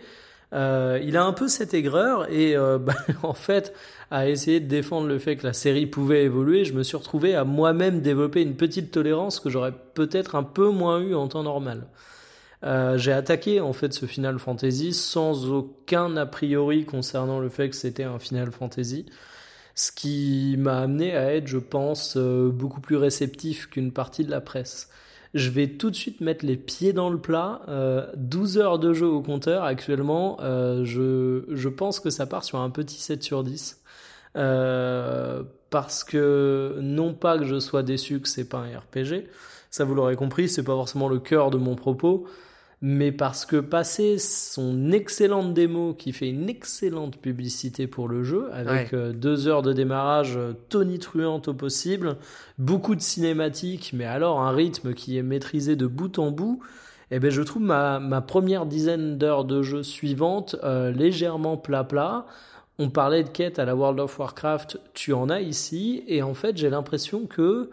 Euh, il a un peu cette aigreur et euh, bah, en fait, à essayer de défendre le fait que la série pouvait évoluer, je me suis retrouvé à moi-même développer une petite tolérance que j'aurais peut-être un peu moins eu en temps normal. Euh, j'ai attaqué en fait ce Final Fantasy sans aucun a priori concernant le fait que c'était un Final Fantasy, ce qui m'a amené à être, je pense, euh, beaucoup plus réceptif qu'une partie de la presse je vais tout de suite mettre les pieds dans le plat. 12 euh, heures de jeu au compteur actuellement. Euh, je, je, pense que ça part sur un petit 7 sur 10. Euh, parce que non pas que je sois déçu que c'est pas un RPG, ça vous l'aurez compris, c'est pas forcément le cœur de mon propos, mais parce que passer son excellente démo qui fait une excellente publicité pour le jeu, avec euh, deux heures de démarrage euh, tonitruante au possible, beaucoup de cinématiques, mais alors un rythme qui est maîtrisé de bout en bout, eh ben je trouve ma, ma première dizaine d'heures de jeu suivante euh, légèrement plat-plat. On parlait de quête à la World of Warcraft, tu en as ici, et en fait j'ai l'impression que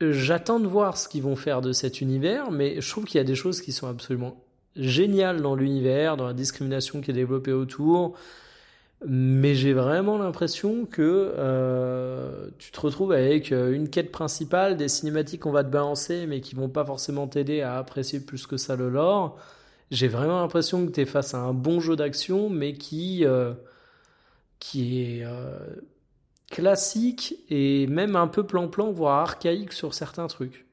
J'attends de voir ce qu'ils vont faire de cet univers, mais je trouve qu'il y a des choses qui sont absolument géniales dans l'univers, dans la discrimination qui est développée autour. Mais j'ai vraiment l'impression que euh, tu te retrouves avec euh, une quête principale, des cinématiques qu'on va te balancer, mais qui vont pas forcément t'aider à apprécier plus que ça le lore. J'ai vraiment l'impression que tu es face à un bon jeu d'action, mais qui, euh, qui est classique et même un peu plan-plan, voire archaïque sur certains trucs.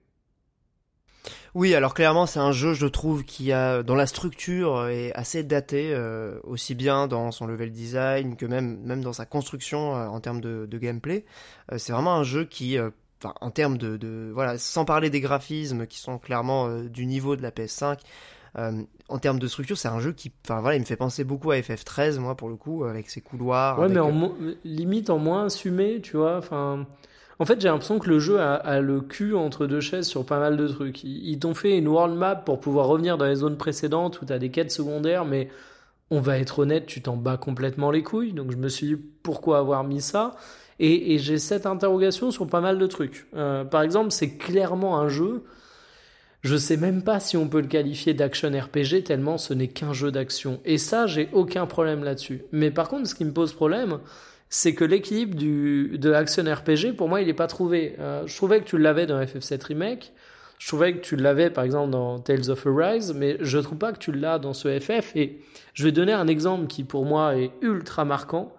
Oui, alors clairement, c'est un jeu, je trouve, qui a, dans la structure, est assez daté, euh, aussi bien dans son level design que même, dans sa construction euh, en termes de, gameplay. Euh, c'est vraiment un jeu qui, en termes de, voilà, sans parler des graphismes qui sont clairement du niveau de la PS5, euh, en termes de structure, c'est un jeu qui, enfin voilà, il me fait penser beaucoup à FF13, moi pour le coup, avec ses couloirs. Ouais, mais en euh, limite en moins assumé, tu vois. Enfin, en fait, j'ai l'impression que le jeu a, le cul entre deux chaises sur pas mal de trucs. Ils, t'ont fait une world map pour pouvoir revenir dans les zones précédentes où t'as des quêtes secondaires, mais on va être honnête, tu t'en bats complètement les couilles. Donc je me suis dit pourquoi avoir mis ça? Et, j'ai cette interrogation sur pas mal de trucs. Euh, par exemple, c'est clairement un jeu je sais même pas si on peut le qualifier d'action RPG tellement ce n'est qu'un jeu d'action. Et ça, j'ai aucun problème là-dessus. Mais par contre, ce qui me pose problème, c'est que l'équilibre du de action RPG, pour moi, il n'est pas trouvé. Euh, je trouvais que tu l'avais dans FF7 Remake. Je trouvais que tu l'avais, par exemple, dans Tales of Arise, mais je trouve pas que tu l'as dans ce FF. Et je vais donner un exemple qui, pour moi, est ultra marquant.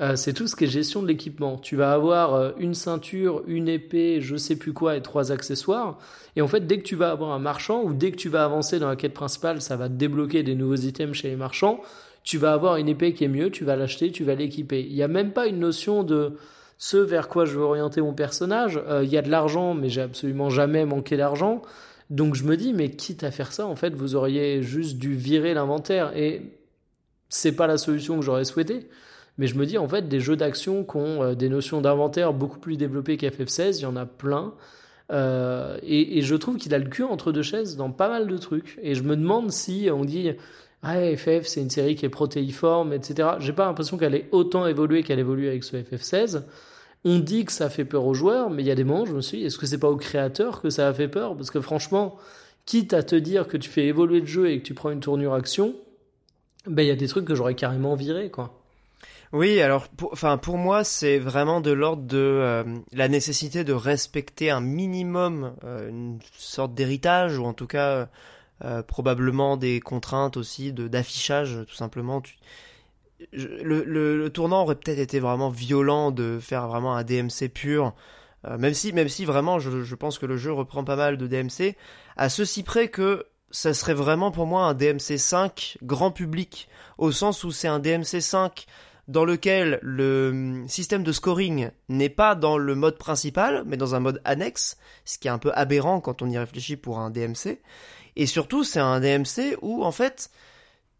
Euh, c'est tout ce qui est gestion de l'équipement. Tu vas avoir euh, une ceinture, une épée, je sais plus quoi et trois accessoires. Et en fait, dès que tu vas avoir un marchand ou dès que tu vas avancer dans la quête principale, ça va te débloquer des nouveaux items chez les marchands. Tu vas avoir une épée qui est mieux, tu vas l'acheter, tu vas l'équiper. Il n'y a même pas une notion de ce vers quoi je veux orienter mon personnage. Euh, il y a de l'argent, mais j'ai absolument jamais manqué d'argent. Donc je me dis, mais quitte à faire ça, en fait, vous auriez juste dû virer l'inventaire. Et c'est pas la solution que j'aurais souhaité. Mais je me dis, en fait, des jeux d'action qui ont euh, des notions d'inventaire beaucoup plus développées qu'FF16, il y en a plein. Euh, et, je trouve qu'il a le cul entre deux chaises dans pas mal de trucs. Et je me demande si on dit, ah, FF, c'est une série qui est protéiforme, etc. J'ai pas l'impression qu'elle ait autant évolué qu'elle évolue avec ce FF16. On dit que ça fait peur aux joueurs, mais il y a des moments, je me suis dit, est-ce que c'est pas aux créateurs que ça a fait peur? Parce que franchement, quitte à te dire que tu fais évoluer le jeu et que tu prends une tournure action, ben il y a des trucs que j'aurais carrément viré, quoi. Oui, alors, pour, enfin, pour moi, c'est vraiment de l'ordre de euh, la nécessité de respecter un minimum, euh, une sorte d'héritage, ou en tout cas, euh, probablement des contraintes aussi d'affichage, tout simplement. le, le, tournant aurait peut-être été vraiment violent de faire vraiment un DMC pur, même si, même si vraiment, je, je pense que le jeu reprend pas mal de DMC, à ceci près que ça serait vraiment pour moi un DMC 5 grand public, au sens où c'est un DMC 5 dans lequel le système de scoring n'est pas dans le mode principal, mais dans un mode annexe, ce qui est un peu aberrant quand on y réfléchit pour un DMC. Et surtout, c'est un DMC où, en fait,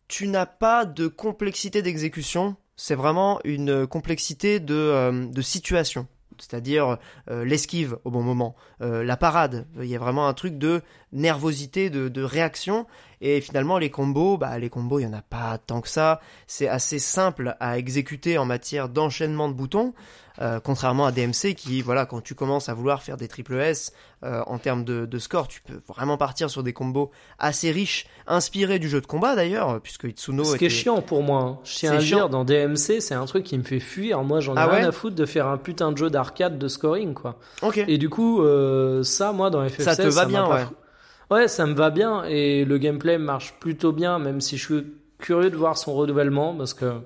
tu n'as pas de complexité d'exécution, c'est vraiment une complexité de, euh, de situation c'est-à-dire euh, l'esquive au bon moment, euh, la parade. Il y a vraiment un truc de nervosité, de, réaction, Et finalement, les combos, bah, les combos, il y en a pas tant que ça. C'est assez simple à exécuter en matière d'enchaînement de boutons. Euh, contrairement à DMC qui, voilà, quand tu commences à vouloir faire des triple S euh, en termes de, de, score, tu peux vraiment partir sur des combos assez riches, inspirés du jeu de combat d'ailleurs, puisque Itsuno. Ce qui est chiant pour moi, hein. je tiens à dire, dans DMC, c'est un truc qui me fait fuir. Moi, j'en ai ah rien à foutre de faire un putain de jeu d'arcade de scoring, quoi. Ok. Et du coup, euh, ça, moi, dans FF16, ça te va bien, ouais. Ouais, ça me va bien et le gameplay marche plutôt bien, même si je suis curieux de voir son renouvellement parce que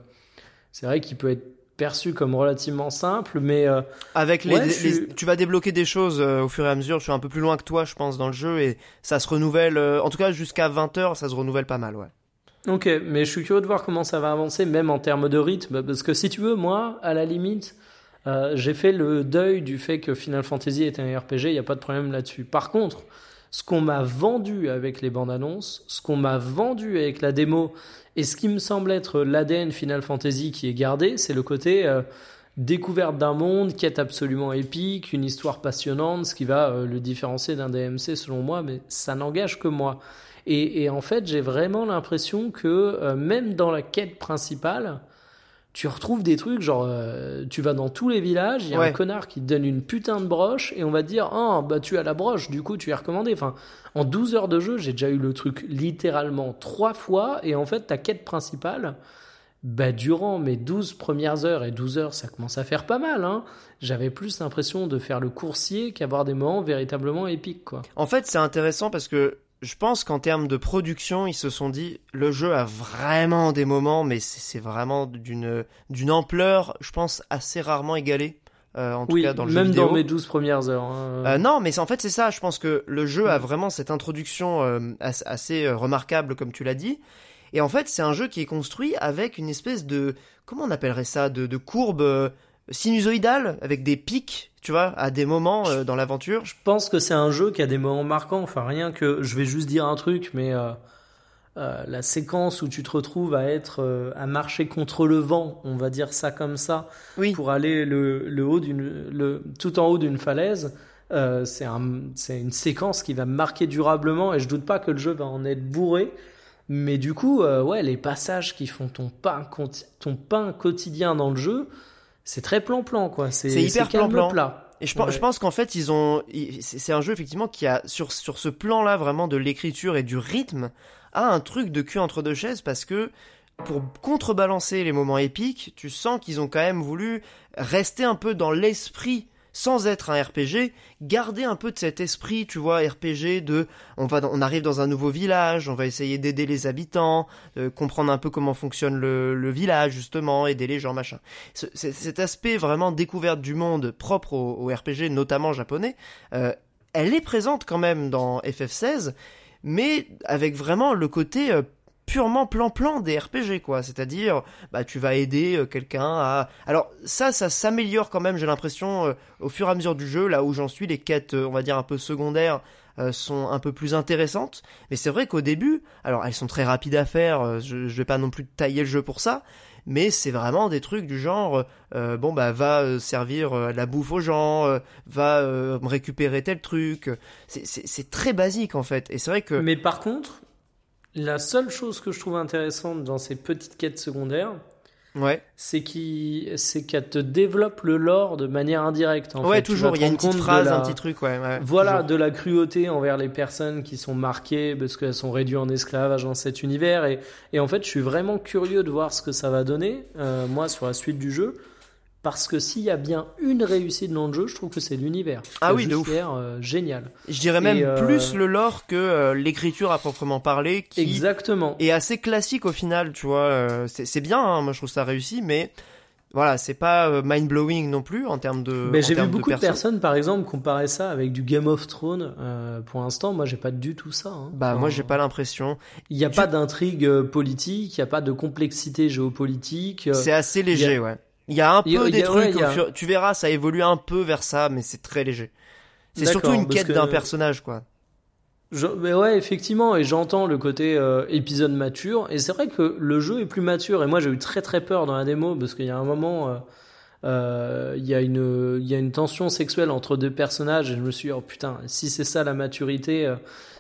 c'est vrai qu'il peut être perçu comme relativement simple, mais euh, avec les, tu vas débloquer des choses euh, au fur et à mesure. Je suis un peu plus loin que toi, je pense, dans le jeu et ça se renouvelle. Euh, en tout cas, jusqu'à 20 h ça se renouvelle pas mal, ouais. Ok, mais je suis curieux de voir comment ça va avancer, même en termes de rythme, parce que si tu veux, moi, à la limite, j'ai fait le deuil du fait que Final Fantasy était un RPG. Il n'y a pas de problème là-dessus. Par contre, ce qu'on m'a vendu avec les bandes annonces, ce qu'on m'a vendu avec la démo et ce qui me semble être l'ADN Final Fantasy qui est gardé, c'est le côté euh, découverte d'un monde est absolument épique, une histoire passionnante, ce qui va euh, le différencier d'un DMC selon moi, mais ça n'engage que moi. Et, en fait, j'ai vraiment l'impression que euh, même dans la quête principale, tu retrouves des trucs genre euh, tu vas dans tous les villages il y a un connard qui te donne une putain de broche et on va te dire oh bah tu as la broche du coup tu es recommandé. Enfin en 12 heures de jeu j'ai déjà eu le truc littéralement trois fois et en fait ta quête principale bah durant mes 12 premières heures et 12 heures ça commence à faire pas mal hein j'avais plus l'impression de faire le coursier qu'avoir des moments véritablement épiques quoi. En fait c'est intéressant parce que je pense qu'en termes de production, ils se sont dit le jeu a vraiment des moments, mais c'est vraiment d'une d'une ampleur, je pense, assez rarement égalée. Euh, en tout cas dans le même jeu dans mes 12 premières heures. Hein. Euh, non, mais en fait c'est ça. Je pense que le jeu a vraiment cette introduction euh, assez, euh, remarquable, comme tu l'as dit. Et en fait, c'est un jeu qui est construit avec une espèce de comment on appellerait ça, de, de courbe sinusoïdale avec des pics tu vois, à des moments euh, dans l'aventure. Je pense que c'est un jeu qui a des moments marquants. Enfin, rien que je vais juste dire un truc, mais euh, euh, la séquence où tu te retrouves à être à marcher contre le vent, on va dire ça comme ça, oui. pour aller le, le haut d'une, le tout en haut d'une falaise. c'est un, c'est une séquence qui va marquer durablement et je doute pas que le jeu va en être bourré. Mais du coup, ouais, les passages qui font ton pain, ton pain quotidien dans le jeu, c'est très plan-plan, quoi. C'est hyper plan-plan. Et je, pense, je pense qu'en fait, ils ont, c'est un jeu effectivement qui a sur sur ce plan-là vraiment de l'écriture et du rythme a un truc de cul entre deux chaises parce que pour contrebalancer les moments épiques, tu sens qu'ils ont quand même voulu rester un peu dans l'esprit sans être un RPG, garder un peu de cet esprit, tu vois, RPG de on va on arrive dans un nouveau village, on va essayer d'aider les habitants, comprendre un peu comment fonctionne le, village justement, aider les gens machin. cet aspect vraiment découverte du monde propre au, RPG, notamment japonais, euh, elle est présente quand même dans FF16, mais avec vraiment le côté euh, purement plan-plan des RPG, quoi. C'est-à-dire, bah, tu vas aider euh, quelqu'un à. Alors, ça, ça s'améliore quand même, j'ai l'impression, euh, au fur et à mesure du jeu, là où j'en suis, les quêtes, euh, on va dire, un peu secondaires sont un peu plus intéressantes. Mais c'est vrai qu'au début, alors, elles sont très rapides à faire, je, je vais pas non plus tailler le jeu pour ça, mais c'est vraiment des trucs du genre bon bah va servir la bouffe aux gens va récupérer tel truc c'est très basique en fait et c'est vrai que mais par contre la seule chose que je trouve intéressante dans ces petites quêtes secondaires, ouais. c'est qu'elle te développe le lore de manière indirecte. En ouais, toujours, il y a une petite phrase, un petit truc, ouais. voilà, de la cruauté envers les personnes qui sont marquées parce qu'elles sont réduites en esclavage dans cet univers. Et, et, en fait, je suis vraiment curieux de voir ce que ça va donner, euh, moi, sur la suite du jeu. Parce que s'il y a bien une réussite dans le jeu, je trouve que c'est l'univers. Ah oui, de ouf. Euh, génial. Je dirais même euh, plus le lore que euh, l'écriture à proprement parler, qui Exactement. est assez classique au final, tu vois. c'est bien, hein, moi je trouve ça réussi, mais voilà, c'est pas mind blowing non plus en termes de. Mais j'ai vu beaucoup de, personnes, par exemple, comparer ça avec du Game of Thrones. pour l'instant, moi, j'ai pas du tout ça. Hein. Bah, moi, j'ai pas l'impression. Il n'y a pas d'intrigue politique, il n'y a pas de complexité géopolitique. C'est assez léger, ouais. Il y a un peu des trucs, tu verras, ça évolue un peu vers ça, mais c'est très léger. C'est surtout une quête d'un personnage, quoi. mais ouais, effectivement, et j'entends le côté euh, épisode mature, et c'est vrai que le jeu est plus mature, et moi j'ai eu très très peur dans la démo, parce qu'il y a un moment, euh, euh, il y a une il y a une tension sexuelle entre deux personnages et je me suis dit, oh putain si c'est ça la maturité euh,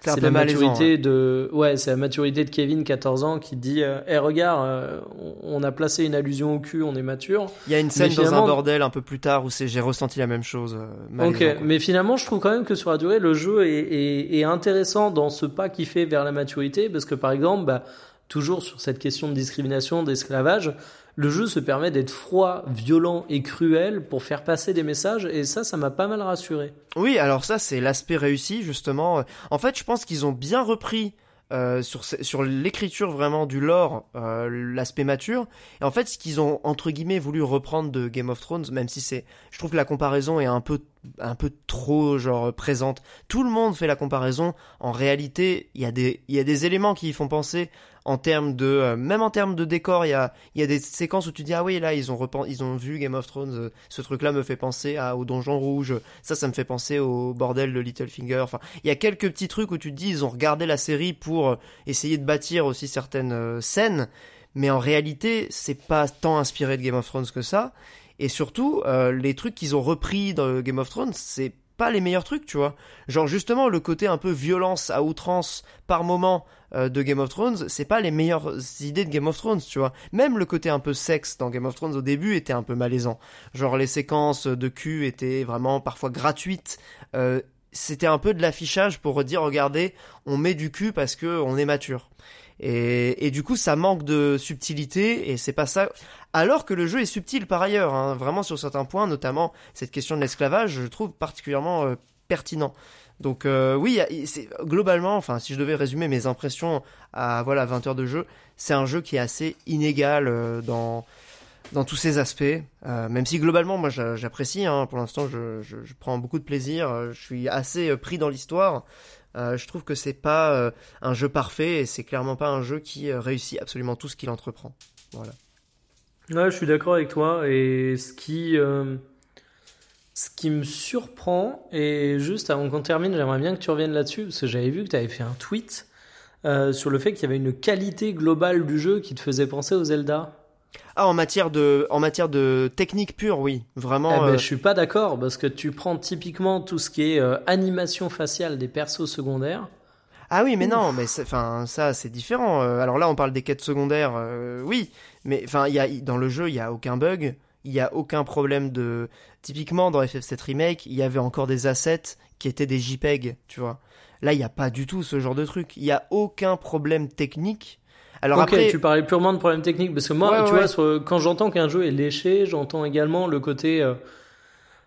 C'est la maturité de ouais c'est la maturité de Kevin 14 ans qui dit euh, Eh, regarde euh, on a placé une allusion au cul on est mature Il y a une scène dans un bordel un peu plus tard où c'est j'ai ressenti la même chose. euh, Ok, quoi. mais finalement, je trouve quand même que sur la durée, le jeu est, est, est intéressant dans ce pas qu'il fait vers la maturité, parce que par exemple, bah, toujours sur cette question de discrimination, d'esclavage, le jeu se permet d'être froid, violent et cruel pour faire passer des messages, et ça, ça m'a pas mal rassuré. Oui, alors ça c'est l'aspect réussi justement. En fait, je pense qu'ils ont bien repris euh, sur l'écriture vraiment du lore euh, l'aspect mature. Et en fait, ce qu'ils ont entre guillemets voulu reprendre de Game of Thrones, même si c'est, je trouve que la comparaison est un peu un peu trop genre présente. Tout le monde fait la comparaison. En réalité, il y a des il y a des éléments qui y font penser en termes de euh, même en termes de décor. Il y a il y a des séquences où tu dis ah oui là ils ont ils ont vu Game of Thrones. euh, ce truc là me fait penser à au donjon rouge. Ça ça me fait penser au bordel de Littlefinger. Enfin il y a quelques petits trucs où tu te dis ils ont regardé la série pour euh, essayer de bâtir aussi certaines scènes. Mais en réalité, c'est pas tant inspiré de Game of Thrones que ça. Et surtout, les trucs qu'ils ont repris dans Game of Thrones, c'est pas les meilleurs trucs, tu vois. Genre justement le côté un peu violence à outrance par moment euh, de Game of Thrones, c'est pas les meilleures idées de Game of Thrones, tu vois. Même le côté un peu sexe dans Game of Thrones au début était un peu malaisant. Genre les séquences de cul étaient vraiment parfois gratuites. Euh, c'était un peu de l'affichage pour dire regardez, on met du cul parce que on est mature. Et, et du coup, ça manque de subtilité et c'est pas ça. Alors que le jeu est subtil par ailleurs, hein, vraiment sur certains points, notamment cette question de l'esclavage, je trouve particulièrement euh, pertinent. Donc euh, oui, c'est globalement, enfin, si je devais résumer mes impressions à voilà 20 heures de jeu, c'est un jeu qui est assez inégal euh, dans dans tous ses aspects. Euh, même si globalement, moi, j'a- j'apprécie. Hein, pour l'instant, je, je, je prends beaucoup de plaisir. euh, Je suis assez euh, pris dans l'histoire. Euh, je trouve que c'est pas euh, un jeu parfait et c'est clairement pas un jeu qui euh, réussit absolument tout ce qu'il entreprend. Voilà. Ouais, je suis d'accord avec toi. Et ce qui, ce qui me surprend, et juste avant qu'on termine, j'aimerais bien que tu reviennes là-dessus, parce que j'avais vu que tu avais fait un tweet sur le fait qu'il y avait une qualité globale du jeu qui te faisait penser aux Zelda. Ah, en matière de, en matière de technique pure, oui, vraiment. Eh ben, euh, je suis pas d'accord, parce que tu prends typiquement tout ce qui est euh, animation faciale des persos secondaires. Ah oui, mais non, mais enfin ça c'est différent. Euh, Alors là, on parle des quêtes secondaires, euh, oui, mais enfin il y a dans le jeu il y a aucun bug, il y a aucun problème de. Typiquement dans FF7 remake, il y avait encore des assets qui étaient des JPEG, tu vois. Là, il n'y a pas du tout ce genre de truc. Il y a aucun problème technique. Alors après, tu parlais purement de problèmes techniques, parce que moi, Ouais, tu ouais. vois, sur- quand j'entends qu'un jeu est léché, j'entends également le côté euh,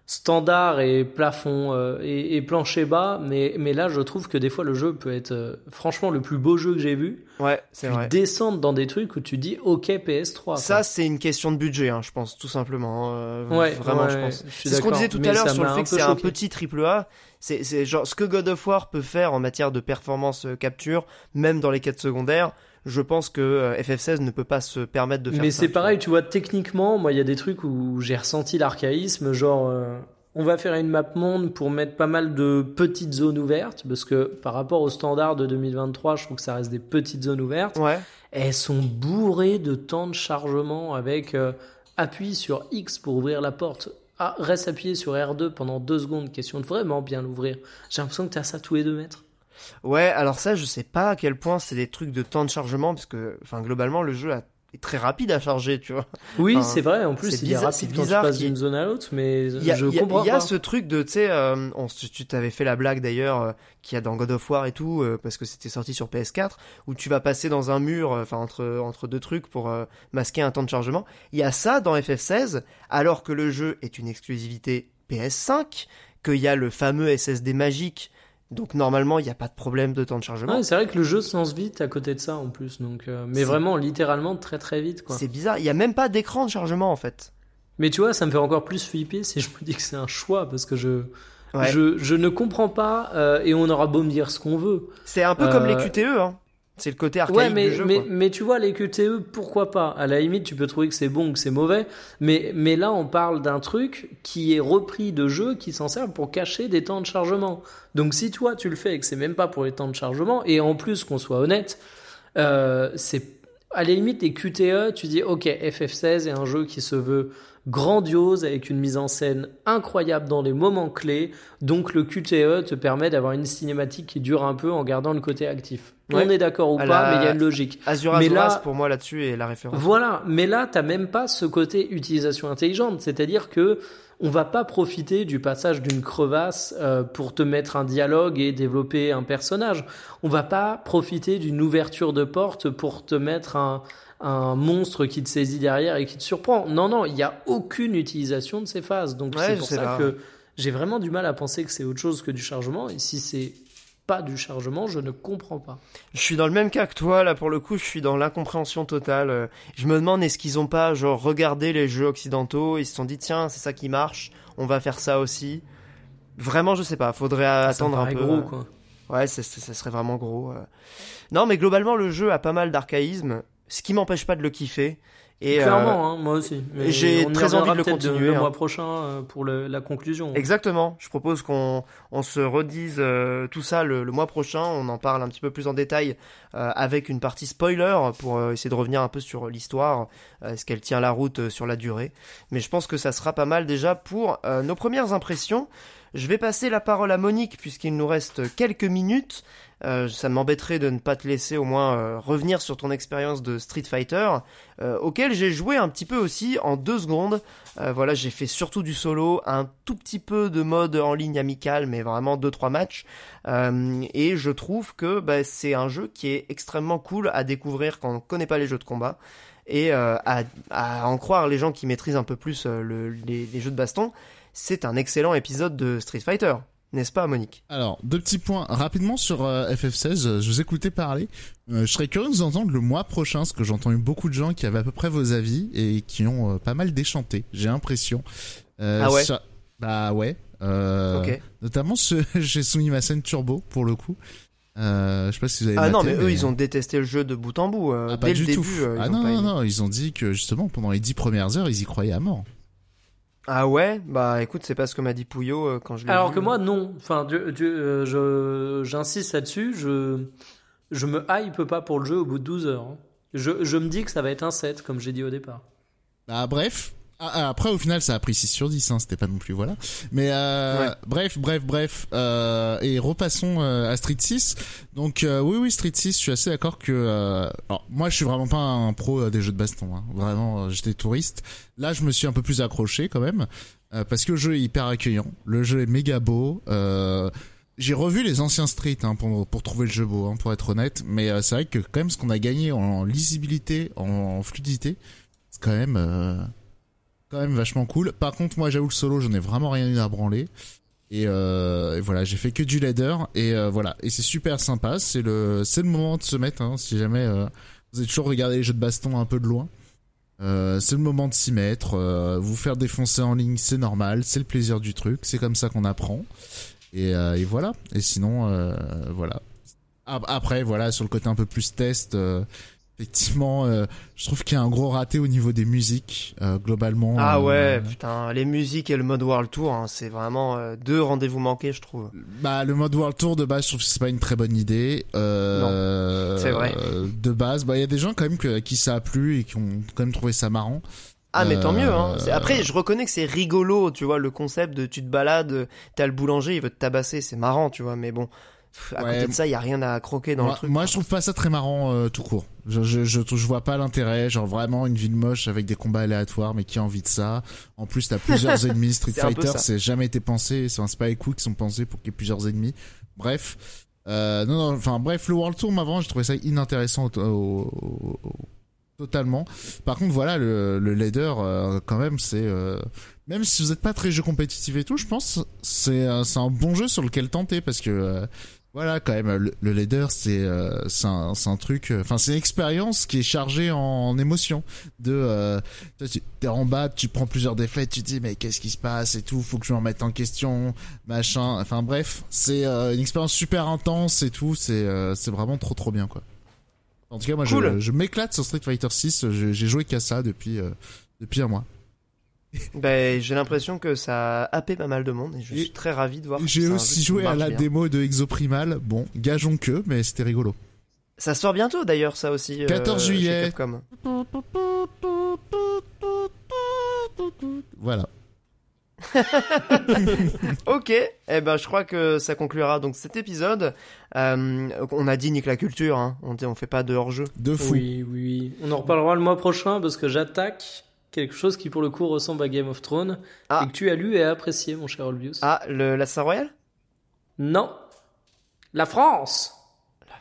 standard et plafond euh, et, et plancher bas, mais, mais là, je trouve que des fois, le jeu peut être euh, franchement le plus beau jeu que j'ai vu. ouais, c'est vrai. descendre dans des trucs où tu dis, ok, PS3. quoi. Ça, c'est une question de budget, hein, je pense, tout simplement. euh, Ouais, vraiment, ouais, je pense. C'est ce qu'on disait tout à l'heure sur le fait que c'est un petit triple A. C'est, genre ce que God of War peut faire en matière de performance capture, même dans les quêtes secondaires. Je pense que euh, FF16 ne peut pas se permettre de faire Mais c'est tu pareil, tu vois, techniquement, moi, il y a des trucs où j'ai ressenti l'archaïsme, genre, euh, on va faire une map monde pour mettre pas mal de petites zones ouvertes, parce que par rapport aux standards de 2023, je trouve que ça reste des petites zones ouvertes. Ouais. Elles sont bourrées de temps de chargement avec euh, appuie sur X pour ouvrir la porte. Ah, reste appuyé sur R2 pendant deux secondes, question de vraiment bien l'ouvrir. J'ai l'impression que t'as ça tous les deux mètres. Ouais, alors ça, je sais pas à quel point c'est des trucs de temps de chargement, parce que, enfin, globalement, le jeu a- est très rapide à charger, tu vois. Oui, Enfin, c'est vrai, en plus, c'est bizarre- rapide c'est quand tu bizarre passes d'une zone à l'autre, mais Il y a, je il y a- comprends il y a pas. ce truc de, tu sais, euh, tu t'avais fait la blague d'ailleurs, euh, qu'il y a dans God of War et tout, euh, parce que c'était sorti sur PS4, où tu vas passer dans un mur, euh, enfin entre entre deux trucs pour masquer un temps de chargement. Il y a ça dans FF16, alors que le jeu est une exclusivité PS5, qu'il y a le fameux SSD magique, donc normalement il n'y a pas de problème de temps de chargement. Ouais, c'est vrai que le jeu se lance vite à côté de ça en plus, donc euh, mais vraiment littéralement très très vite quoi. C'est bizarre, il y a même pas d'écran de chargement en fait. Mais tu vois, ça me fait encore plus flipper si je me dis que c'est un choix parce que je Ouais. je, je ne comprends pas euh, et on aura beau me dire ce qu'on veut. C'est un peu comme les Euh, QTE, hein. C'est le côté archaïque Ouais, mais du jeu. mais, quoi. mais tu vois les QTE, pourquoi pas? À la limite, tu peux trouver que c'est bon ou que c'est mauvais, mais mais là on parle d'un truc qui est repris de jeu qui s'en sert pour cacher des temps de chargement. Donc si toi tu le fais et que c'est même pas pour les temps de chargement et en plus qu'on soit honnête, euh, c'est à la limite des QTE, tu dis ok FF16 est un jeu qui se veut grandiose avec une mise en scène incroyable dans les moments clés. Donc le QTE te permet d'avoir une cinématique qui dure un peu en gardant le côté actif. Ouais. On est d'accord ou À pas, la- mais il y a une logique. Azura Mais Azuras, là- pour moi là-dessus est la référence. Voilà, mais là, t'as même pas ce côté utilisation intelligente, c'est-à-dire que on va pas profiter du passage d'une crevasse euh, pour te mettre un dialogue et développer un personnage. On va pas profiter d'une ouverture de porte pour te mettre un, un monstre qui te saisit derrière et qui te surprend. Non, non, il y a aucune utilisation de ces phases. Donc Ouais, c'est pour ça que j'ai vraiment du mal à penser que c'est autre chose que du chargement. Et si c'est pas du chargement, je ne comprends pas. Je suis dans le même cas que toi, là pour le coup, je suis dans l'incompréhension totale. Je me demande est-ce qu'ils ont pas genre regardé les jeux occidentaux, ils se sont dit tiens c'est ça qui marche, on va faire ça aussi. Vraiment je sais pas, faudrait Ça attendre un peu. gros, euh, quoi. Ouais, c'est- ça serait vraiment gros. euh. Non, mais globalement, le jeu a pas mal d'archaïsme, ce qui m'empêche pas de le kiffer. Et, euh, Clairement, hein, moi aussi. J'ai très envie de le continuer, le hein. mois prochain euh, pour le- la conclusion. Exactement. Je propose qu'on on se redise euh, tout ça le, le mois prochain. On en parle un petit peu plus en détail euh, avec une partie spoiler pour euh, essayer de revenir un peu sur l'histoire, euh, est-ce qu'elle tient la route euh, sur la durée. Mais je pense que ça sera pas mal déjà pour euh, nos premières impressions. Je vais passer la parole à Monique puisqu'il nous reste quelques minutes. Euh, ça m'embêterait de ne pas te laisser au moins euh, revenir sur ton expérience de Street Fighter, euh, auquel j'ai joué un petit peu aussi en deux secondes. Voilà, j'ai fait surtout du solo, un tout petit peu de mode en ligne amical, mais vraiment deux trois matchs. Et je trouve que bah, c'est un jeu qui est extrêmement cool à découvrir quand on ne connaît pas les jeux de combat. Et à, en croire les gens qui maîtrisent un peu plus le- les, les jeux de baston, c'est un excellent épisode de Street Fighter, n'est-ce pas, Monique? Alors, deux petits points rapidement sur euh, FF16. euh, Je vous écoutais parler. Euh, je serais curieux de vous entendre le mois prochain, parce que j'ai entendu beaucoup de gens qui avaient à peu près vos avis et qui ont euh, pas mal déchanté. J'ai l'impression. Ah ouais? sur- Bah ouais. Euh, Ok. Notamment ce, j'ai soumis ma scène turbo pour le coup. Euh, je sais pas si vous avez Ah non, mais eux, ils ont détesté le jeu de bout en bout. euh, Ah, pas dès du le tout. début, euh, ah non, non, non, ils ont dit que justement pendant les dix premières heures, ils y croyaient à mort. Ah ouais? Bah écoute, c'est pas ce que m'a dit Pouillot euh, quand je l'ai Alors vu. que moi, non. Enfin, Dieu- Dieu, euh, je, j'insiste là-dessus. Je, je me hype pas pour le jeu au bout de 12 heures. hein. Je, je me dis que ça va être un 7, comme j'ai dit au départ. Bah bref. Ah, ah, après au final ça a pris 6 sur 10 hein, c'était pas non plus voilà. Mais euh, Ouais. bref bref bref euh, et repassons euh, à Street 6. Donc euh, oui oui Street 6, je suis assez d'accord que euh, alors moi je suis vraiment pas un pro des jeux de baston hein. Vraiment j'étais touriste. Là je me suis un peu plus accroché quand même euh, parce que le jeu est hyper accueillant, le jeu est méga beau euh, j'ai revu les anciens Street hein, pour, pour trouver le jeu beau, hein, pour être honnête. Mais euh, c'est vrai que quand même ce qu'on a gagné en lisibilité, en fluidité, c'est quand même euh, quand même vachement cool. Par contre, moi, j'avoue le solo, j'en ai vraiment rien eu à branler. Et, euh, et voilà, j'ai fait que du leader et euh, voilà, et c'est super sympa. C'est le c'est le moment de se mettre. Hein, si jamais euh, vous avez toujours regardé les jeux de baston un peu de loin, euh, c'est le moment de s'y mettre. euh, vous faire défoncer en ligne, c'est normal, c'est le plaisir du truc. C'est comme ça qu'on apprend. Et, euh, et voilà. Et sinon, voilà. Ap- Après, voilà, sur le côté un peu plus test, effectivement, euh, je trouve qu'il y a un gros raté au niveau des musiques, euh, globalement. Ah euh, ouais, putain, les musiques et le mode World Tour, hein, c'est vraiment deux rendez-vous manqués, je trouve. Bah, le mode World Tour de base, je trouve que c'est pas une très bonne idée. Euh, c'est vrai. De base, bah, il y a des gens quand même que, qui ça a plu et qui ont quand même trouvé ça marrant. Ah mais tant mieux, hein. Après, je reconnais que c'est rigolo, tu vois, le concept de tu te balades, t'as le boulanger, il veut te tabasser, c'est marrant, tu vois, mais bon, pff, à Ouais. côté de ça, il y a rien à croquer dans moi, le truc. moi, quoi. je trouve pas ça très marrant euh, tout court. Je, je, je, je vois pas l'intérêt, genre vraiment une ville moche avec des combats aléatoires, mais qui a envie de ça. En plus, t'as plusieurs ennemis. Street un Fighter, c'est jamais été pensé. C'est pas les coups qui sont pensés pour qu'il y ait plusieurs ennemis. Bref, euh, non, non, enfin bref, le World Tour, avant, j'ai trouvé ça inintéressant au- au- au- totalement. Par contre, voilà, le, le leader, euh, quand même, c'est euh, même si vous êtes pas très jeu compétitif et tout, je pense c'est euh, c'est un bon jeu sur lequel tenter parce que euh, voilà, quand même, le, le leader, c'est euh, c'est un, truc, euh, enfin, c'est une expérience qui est chargée en, en émotions. De, euh, t'es en bas, tu prends plusieurs défaites, tu te dis mais qu'est-ce qui se passe et tout, faut que je me remette en question, machin. Enfin bref, c'est euh, une expérience super intense et tout. C'est euh, c'est vraiment trop trop bien quoi. En tout cas, moi, Cool. je, je m'éclate sur Street Fighter 6. je- J'ai joué qu'à ça depuis euh, depuis un mois. Ben, j'ai l'impression que ça a happé pas mal de monde et je Et suis très ravi de voir. J'ai aussi joué à la bien. démo de Exoprimal. Bon, gageons que, mais c'était rigolo. Ça sort bientôt d'ailleurs, ça aussi. euh, 14 chez juillet. Capcom. Voilà. Ok, eh ben je crois que ça conclura donc cet épisode. Euh, on a dit nique la culture, hein. on, on fait pas de hors-jeu. De fou. Oui, oui, oui. On en reparlera le mois prochain parce que j'attaque quelque chose qui pour le coup ressemble à Game of Thrones Ah. et que tu as lu et apprécié, mon cher Olbius. Ah, le, la Royale? Non. La France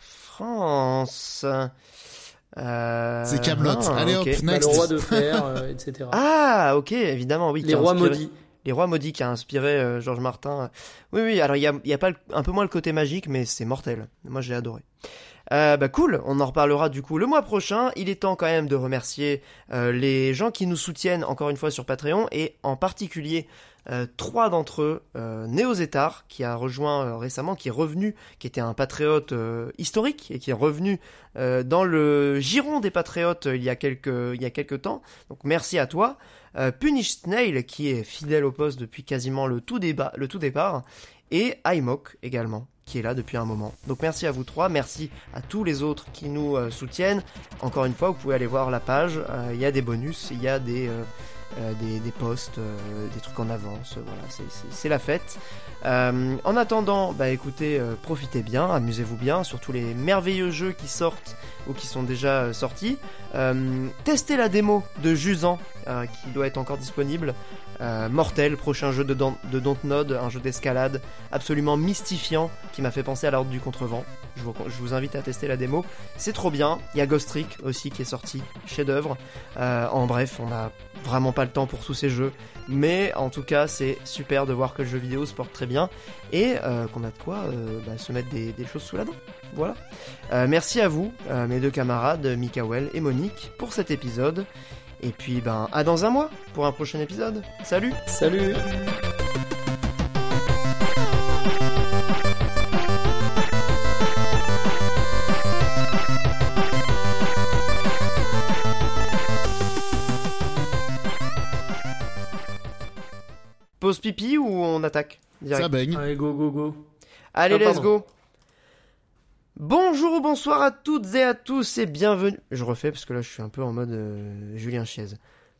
France. Euh, C'est Camelot. ah, Allez hop, Bah, next. Le roi de fer, euh, etc. Ah, ok, évidemment, oui. Les rois inspiré- maudits. Les rois maudits qui a inspiré euh, Georges Martin. Oui, oui, alors il y a, il y a pas le- un peu moins le côté magique, mais c'est mortel. Moi, j'ai adoré. Euh, bah cool, on en reparlera du coup le mois prochain. Il est temps quand même de remercier euh, les gens qui nous soutiennent encore une fois sur Patreon et en particulier euh, trois d'entre eux, euh, Néo Zetar qui a rejoint euh, récemment, qui est revenu, qui était un patriote historique et qui est revenu dans le giron des patriotes il y a quelques temps. Donc merci à toi. Punish Snail qui est fidèle au poste depuis quasiment le tout débat, le tout départ et iMock également qui est là depuis un moment. Donc merci à vous trois, merci à tous les autres qui nous euh, soutiennent. Encore une fois, vous pouvez aller voir la page, euh, il y a des bonus, il y a des euh, des, posts, des trucs en avance, voilà, c'est- la fête. En attendant, bah écoutez, profitez bien, amusez-vous bien sur tous les merveilleux jeux qui sortent ou qui sont déjà sortis. Testez la démo de Jusan qui doit être encore disponible. Euh, Mortel, prochain jeu de, Don- de Dontnod, un jeu d'escalade absolument mystifiant qui m'a fait penser à l'ordre du contrevent. Je vous, invite à tester la démo, c'est trop bien. Il y a Ghost Trick aussi qui est sorti, chef-d'œuvre. Euh, en bref, on n'a vraiment pas le temps pour tous ces jeux, mais en tout cas, c'est super de voir que le jeu vidéo se porte très bien et euh, qu'on a de quoi euh, bah, se mettre des, des choses sous la dent. Voilà. Merci à vous, mes deux camarades, Mikael et Monique, pour cet épisode. Et puis, ben, à dans un mois pour un prochain épisode. Salut Salut Pause pipi ou on attaque direct Ça baigne. Allez, go, go, go. Allez, Ah, let's pardon. go Bonjour ou bonsoir à toutes et à tous et bienvenue. Je refais parce que là je suis un peu en mode euh, Julien Chiez.